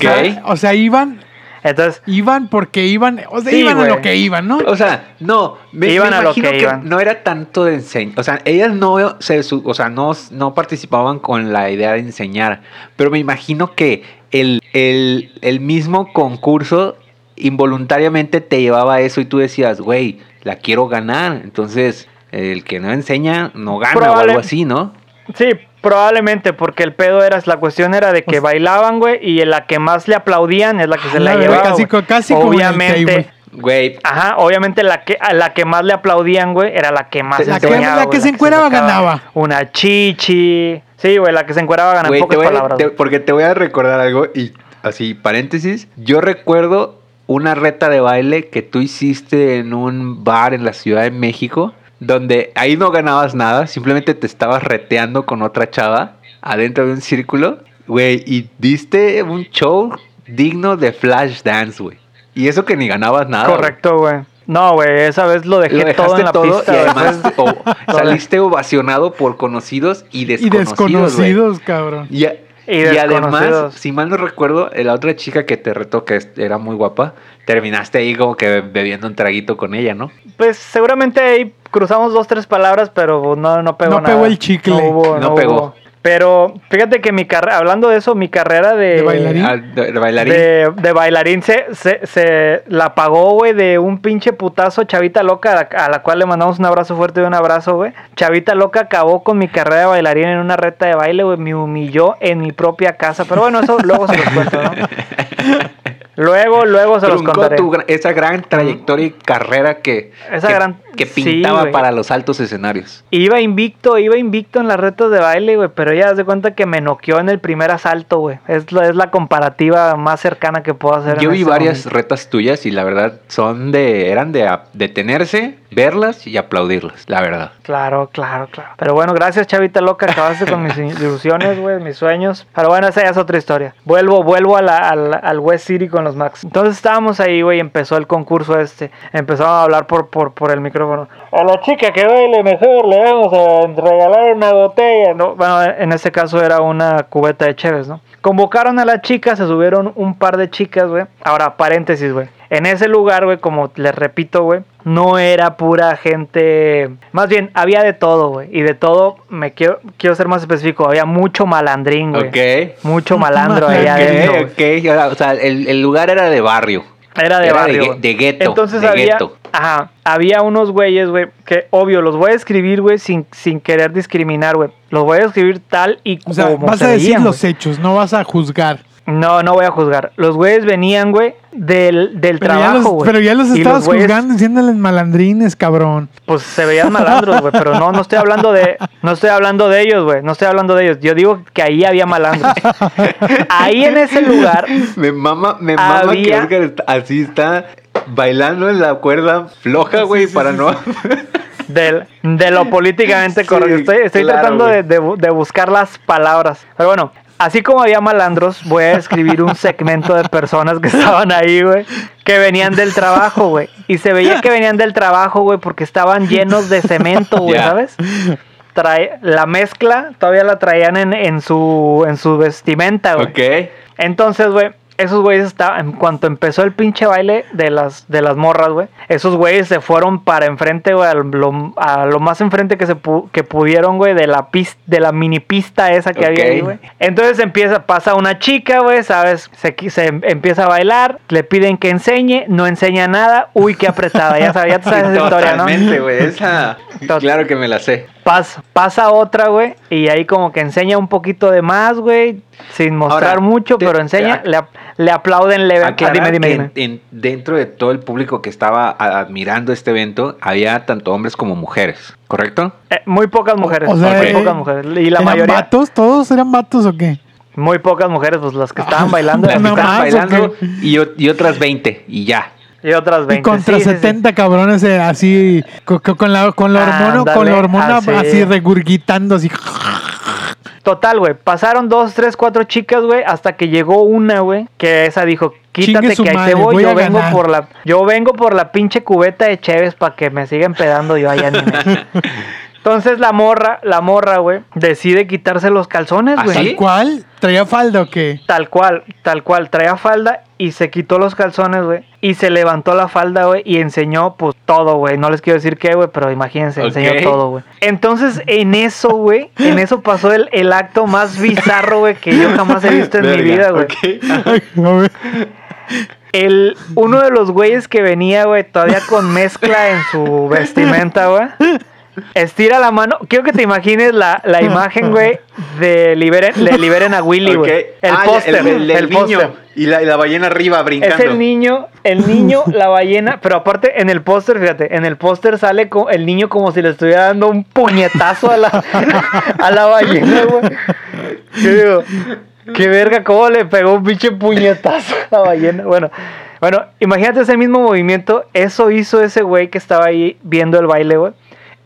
O sea, iban, Entonces, iban porque iban, o sea, Sí, iban güey. a lo que iban, ¿no? O sea, no, me, Iban me a lo imagino que que, iban. no era tanto de enseñar. O sea, ellas no se su- o sea, no, no participaban con la idea de enseñar. Pero me imagino que el, el, el mismo concurso involuntariamente te llevaba a eso y tú decías, güey, la quiero ganar. Entonces, el que no enseña no gana o algo así, ¿no? sí, probablemente, porque el pedo era, la cuestión era de que Pues- bailaban, güey, y la que más le aplaudían es la que se la La verdad, llevaba. casi, güey. casi como en el Obviamente. table. Güey, Ajá, obviamente la que a la que más le aplaudían, güey, era la que más La que- enseñaba, la güey, que se encueraba ganaba. Una chichi. Sí, güey, la que se encueraba ganaba Güey, en te pocas a- palabras. te- porque te voy a recordar algo y así, paréntesis. Yo recuerdo una reta de baile que tú hiciste en un bar en la Ciudad de México, donde ahí no ganabas nada, simplemente te estabas reteando con otra chava adentro de un círculo, güey, y diste un show digno de Flash Dance, güey. Y eso que ni ganabas nada. Correcto, güey. No, güey, esa vez lo dejé Lo todo en la todo pista. y además o- saliste ovacionado por conocidos y Y desconocidos, güey. desconocidos, cabrón. Y, Y y además, si mal no recuerdo, la otra chica que te retó, que era muy guapa, terminaste ahí como que bebiendo un traguito con ella, ¿no? Pues seguramente ahí cruzamos dos, tres palabras, pero no, no pegó No nada. pegó el chicle. No, hubo, No no pegó. hubo. Pero fíjate que mi carrera, hablando de eso, mi carrera de, ¿De bailarín? Ah, de, de bailarín. de, de bailarín se, se, se la pagó, güey, de un pinche putazo Chavita Loca, a la, a la cual le mandamos un abrazo fuerte y un abrazo, güey. Chavita Loca acabó con mi carrera de bailarín en una reta de baile, güey. Me humilló en mi propia casa. Pero bueno, eso luego se los cuento, ¿no? Luego, luego se los Truncó contaré. tu esa gran trayectoria y carrera que, Esa que, gran- que pintaba para los altos escenarios. Iba invicto, iba invicto en las retas de baile, güey, pero ya de cuenta que me noqueó en el primer asalto, güey. Es la, es la comparativa más cercana que puedo hacer. Yo vi varias momento. retas tuyas y la verdad son de, eran de detenerse, verlas y aplaudirlas, la verdad. Claro, claro, claro. Pero bueno, gracias, Chavita Loca, acabaste con mis ilusiones, güey, mis sueños. Pero bueno, esa ya es otra historia. Vuelvo, vuelvo a la- al, al West City con los Max. Entonces estábamos ahí, güey, empezó el concurso este. Empezamos a hablar por, por, por el micrófono. A la chica que baile mejor le vamos a regalar una botella. No, bueno, en este caso era una cubeta de Cheves, ¿no? Convocaron a las chicas, se subieron un par de chicas, güey. Ahora, paréntesis, güey. En ese lugar, güey, como les repito, güey, no era pura gente. Más bien, había de todo, güey. Y de todo, me quiero, quiero ser más específico. Había mucho malandrín, güey. Ok. Mucho malandro ahí Ok, adentro. Ok, ok. O sea, el, el lugar era de barrio. Era de Era de barrio. güey. de gueto, Entonces de había, gueto. ajá, había unos güeyes, güey, que obvio, los voy a escribir, güey, sin, sin querer discriminar, güey. Los voy a escribir tal y O sea, como vas se a decir veían, los hechos, no vas a juzgar. No, no voy a juzgar. Los güeyes venían, güey, del, del Pero trabajo, los, güey. pero ya los Y estabas güeyes, juzgando diciéndoles malandrines, cabrón. Pues se veían malandros, güey, pero no, no estoy hablando de, no estoy hablando de ellos, güey, no estoy hablando de ellos. Yo digo que ahí había malandros. Ahí en ese lugar, Me mama, me mama que Edgar así está bailando en la cuerda floja, güey, para no. del, de lo políticamente Sí, correcto. Estoy, estoy claro, tratando de, de buscar las palabras. Pero bueno, así como había malandros, voy a escribir un segmento de personas que estaban ahí, güey, que venían del trabajo, güey. Y se veía que venían del trabajo, güey, porque estaban llenos de cemento, güey. ¿sabes? Trae, la mezcla todavía la traían en, en su, en su vestimenta, güey. ok. Entonces, güey, esos güeyes estaban, en cuanto empezó el pinche baile de las, de las morras, güey, esos güeyes se fueron para enfrente, güey, a lo, a lo más enfrente que se pu- que pudieron, güey, de la pista, de la mini pista esa que había ahí, güey. Entonces empieza, pasa una chica, güey, ¿sabes? Se, em- empieza a bailar, le piden que enseñe, no enseña nada, uy, qué apretada, ya sabes, ya te sabes esa historia, ¿no? Totalmente, güey. Esa. Claro que me la sé. Pasa, pasa otra, güey, y ahí como que enseña un poquito de más, güey, sin mostrar Ahora, mucho, te- pero enseña, te- le, le aplauden leve. Ah, Aclarar dime, dime, que dime. en- en- dentro de todo el público que estaba admirando este evento, había tanto hombres como mujeres, ¿correcto? Eh, muy pocas mujeres, O sea, muy eh, pocas mujeres. Y la ¿Eran mayoría, vatos? ¿Todos eran vatos o qué? muy pocas mujeres, pues las que estaban bailando. Las que estaban bailando y, y otras 20 y ya. Y otras 20. Y contra sí, sí, sí. 70 cabrones eh, así, con, con- la, con la hormona, con la hormona así. así regurgitando, así. Total, güey. Pasaron dos, tres, cuatro chicas, güey, hasta que llegó una, güey, que esa dijo, quítate que ahí madre, te voy, voy yo vengo ganar". por la, yo vengo por la pinche cubeta de Cheves para que me sigan pedando yo allá me. Entonces la morra, la morra, güey, decide quitarse los calzones, ¿Ah, güey. ¿Tal cual? ¿Traía falda o qué? Tal cual, tal cual, traía falda y se quitó los calzones, güey. Y se levantó la falda, güey, y enseñó, pues, todo, güey. No les quiero decir qué, güey, pero imagínense, enseñó todo, güey. Entonces, en eso, güey, en eso pasó el, el acto más bizarro, güey, que yo jamás he visto en mi vida, güey. ok. A ver. El, uno de los güeyes que venía, güey, todavía con mezcla en su vestimenta, güey. Estira la mano. Quiero que te imagines la, la imagen, güey, de liberen, le liberen a Willy, güey. Ok. El Ah, póster. el, el- el el niño y la, y la ballena arriba brincando. Es el niño, el niño, la ballena, pero aparte en el póster, fíjate, en el póster sale el niño como si le estuviera dando un puñetazo a la, a la ballena, güey. Yo digo, qué verga, cómo le pegó un pinche puñetazo a la ballena. Bueno, bueno, imagínate ese mismo movimiento, eso hizo ese güey que estaba ahí viendo el baile, güey.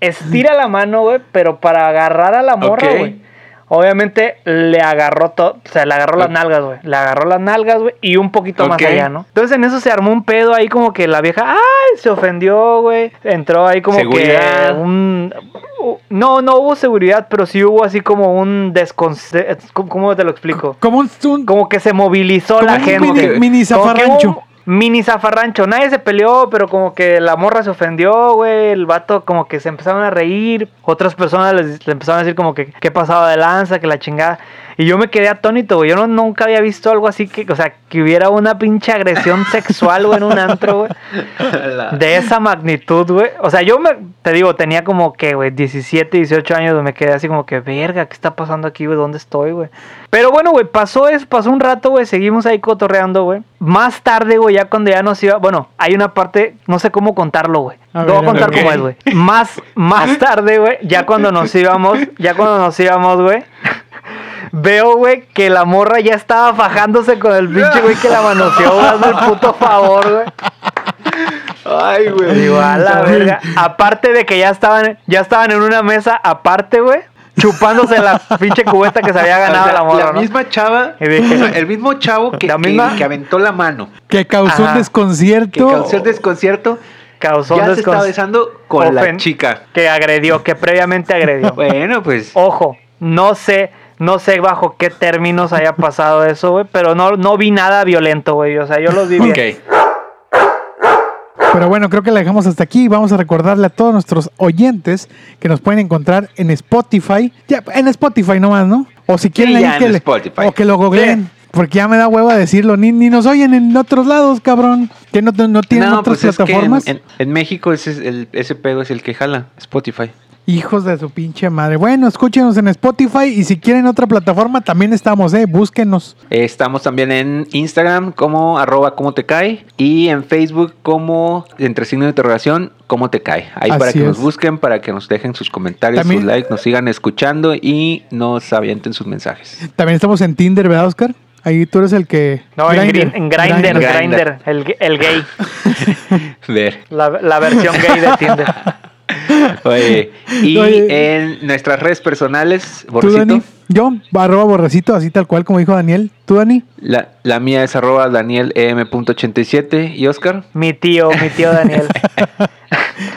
Estira la mano, güey, pero para agarrar a la morra, güey. Obviamente le agarró todo, o sea, le agarró las nalgas, güey. Le agarró las nalgas, güey, y un poquito más allá, ¿no? Entonces en eso se armó un pedo ahí como que la vieja, ay, se ofendió, güey. Entró ahí como Seguridad. que un... No, no hubo seguridad, pero sí hubo así como un desconcierto. ¿Cómo te lo explico? Como un, un- Como que se movilizó como la un gente. mini, mini Como que zafarrancho. Mini zafarrancho. Nadie se peleó, pero como que la morra se ofendió, güey. El vato como que se empezaron a reír. Otras personas les, le empezaron a decir como que qué pasaba de lanza, que la chingada. Y yo me quedé atónito, güey. Yo no, nunca había visto algo así que, o sea, que hubiera una pinche agresión sexual, güey, en un antro, güey. De esa magnitud, güey. O sea, yo me, te digo, tenía como que, güey, 17, 18 años, me quedé así como que, verga, ¿qué está pasando aquí, güey? ¿Dónde estoy, güey? Pero bueno, güey, pasó eso, pasó un rato, güey, seguimos ahí cotorreando, güey. Más tarde, güey, ya cuando ya nos iba, bueno, hay una parte, no sé cómo contarlo, güey. A Lo voy a contar ok. cómo es, güey. Más, más tarde, güey, ya cuando nos íbamos, ya cuando nos íbamos, güey. Veo, güey, que la morra ya estaba fajándose con el pinche güey que la manoseó, güey. Hazme el puto favor, güey. Ay, güey. Digo, a la verga. Aparte de que ya estaban, ya estaban en una mesa aparte, güey. Chupándose la pinche cubeta que se había ganado O sea, la morra, la ¿no? misma chava, dije- el mismo chavo que, La que- misma- que aventó la mano, que causó Ajá. un que desconcierto. causó el desconcierto, Causó ya se estaba besando con la chica. Que agredió, que previamente agredió. Bueno, pues. Ojo, no sé, no sé bajo qué términos haya pasado eso, güey. Pero no, no vi nada violento, güey. O sea, yo los vi bien. Ok. Pero bueno, creo que la dejamos hasta aquí. Vamos a recordarle a todos nuestros oyentes que nos pueden encontrar en Spotify. Ya, en Spotify nomás, ¿no? O si quieren ya ahí en que le- Spotify. o que lo googleen. Porque ya me da hueva decirlo. Ni, ni nos oyen en otros lados, cabrón. Que no, no tienen No, otras pues es que en, plataformas. en- en México ese, es el, ese pedo es el que jala, Spotify. Hijos de su pinche madre. Bueno, escúchenos en Spotify y si quieren otra plataforma también estamos, eh, búsquenos. Estamos también en Instagram como arroba como te cae y en Facebook como entre signo de interrogación como te cae. Ahí para que es. nos busquen, para que nos dejen sus comentarios, También- sus likes, nos sigan escuchando y nos avienten sus mensajes. También estamos en Tinder, ¿verdad, Oscar? Ahí tú eres el que... No, en, Grindr. Grin- en Grindr, Grindr. Grindr, el, el gay. Ver. La, la versión gay de Tinder. Oye, y Oye. en nuestras redes personales, ¿Tú, Borrecito, Dani? Yo, arroba borrecito, así tal cual como dijo Daniel. ¿Tú, Dani? la, la mía es arroba danielm.87 y Oscar. Mi tío, mi tío Daniel.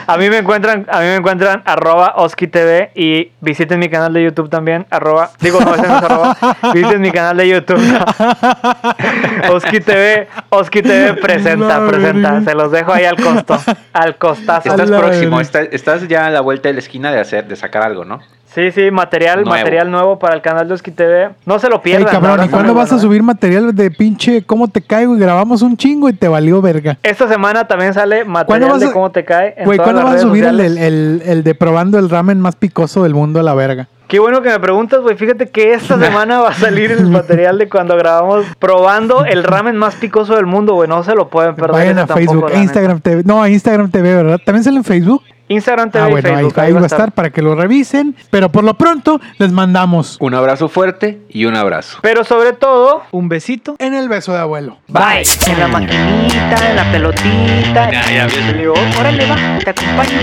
A mí me encuentran, a mí me encuentran arroba Oski TV y visiten mi canal de YouTube también, arroba, digo no, ese no es arroba, visiten mi canal de YouTube. Oski TV, Oski TV presenta, La presenta, verga. se los dejo ahí al costo, al costazo. Estás la próximo, está- estás ya a la vuelta de la esquina de hacer, de sacar algo, ¿no? Sí, sí, material, Nuevo. material nuevo para el canal de Oski TV. No se lo pierdan. cabrón, ¿y cuándo vas a bueno, subir material de pinche cómo te caigo? Y grabamos un chingo y te valió verga. Esta semana también sale ¿Cuándo material vas de cómo te cae. en Güey, ¿cuándo las vas a subir el, el, el- el de probando el ramen más picoso del mundo a la verga? Qué bueno que me preguntas, güey. Fíjate que esta semana va a salir el material de cuando grabamos probando el ramen más picoso del mundo, güey. No se lo pueden perder. Vayan a tampoco, Facebook, Instagram TV. No, a Instagram TV, ¿verdad? ¿También sale en Facebook? Instagram TV ah, y bueno, ahí, Facebook. ahí va a estar para que lo revisen. Pero por lo pronto, les mandamos Un abrazo fuerte y un abrazo. Pero sobre todo, un besito en el beso de abuelo. bye. En la maquinita, en la pelotita. Ya, ya, bien. Y le digo, órale, va, te acompaño.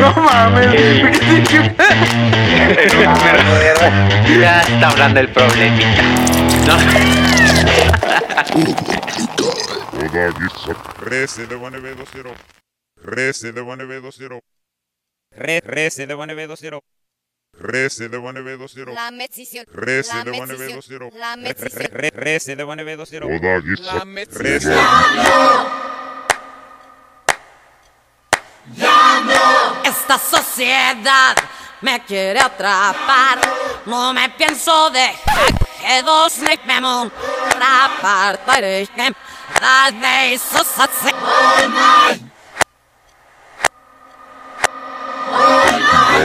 no, no mames. Ya está hablando el problemita. Rese de one B 20. Rese de one B 20. Re, rese de one B 20. Rese de one B 20. La médecine. Rese La de one B médecine. 20. La médecine. Rese de one B 20. La médecine. Rese. Esta sociedad me quiere atrapar. No me pienso dejar que dos me atrapar. So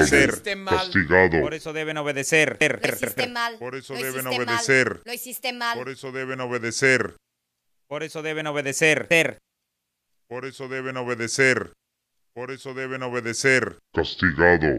Ser. castigado. Por eso deben obedecer. Lo hiciste mal. Por eso Lo deben hiciste mal. obedecer. Lo hiciste mal. Por eso deben obedecer. Por eso deben obedecer. Por eso deben obedecer. Por eso deben obedecer. castigado.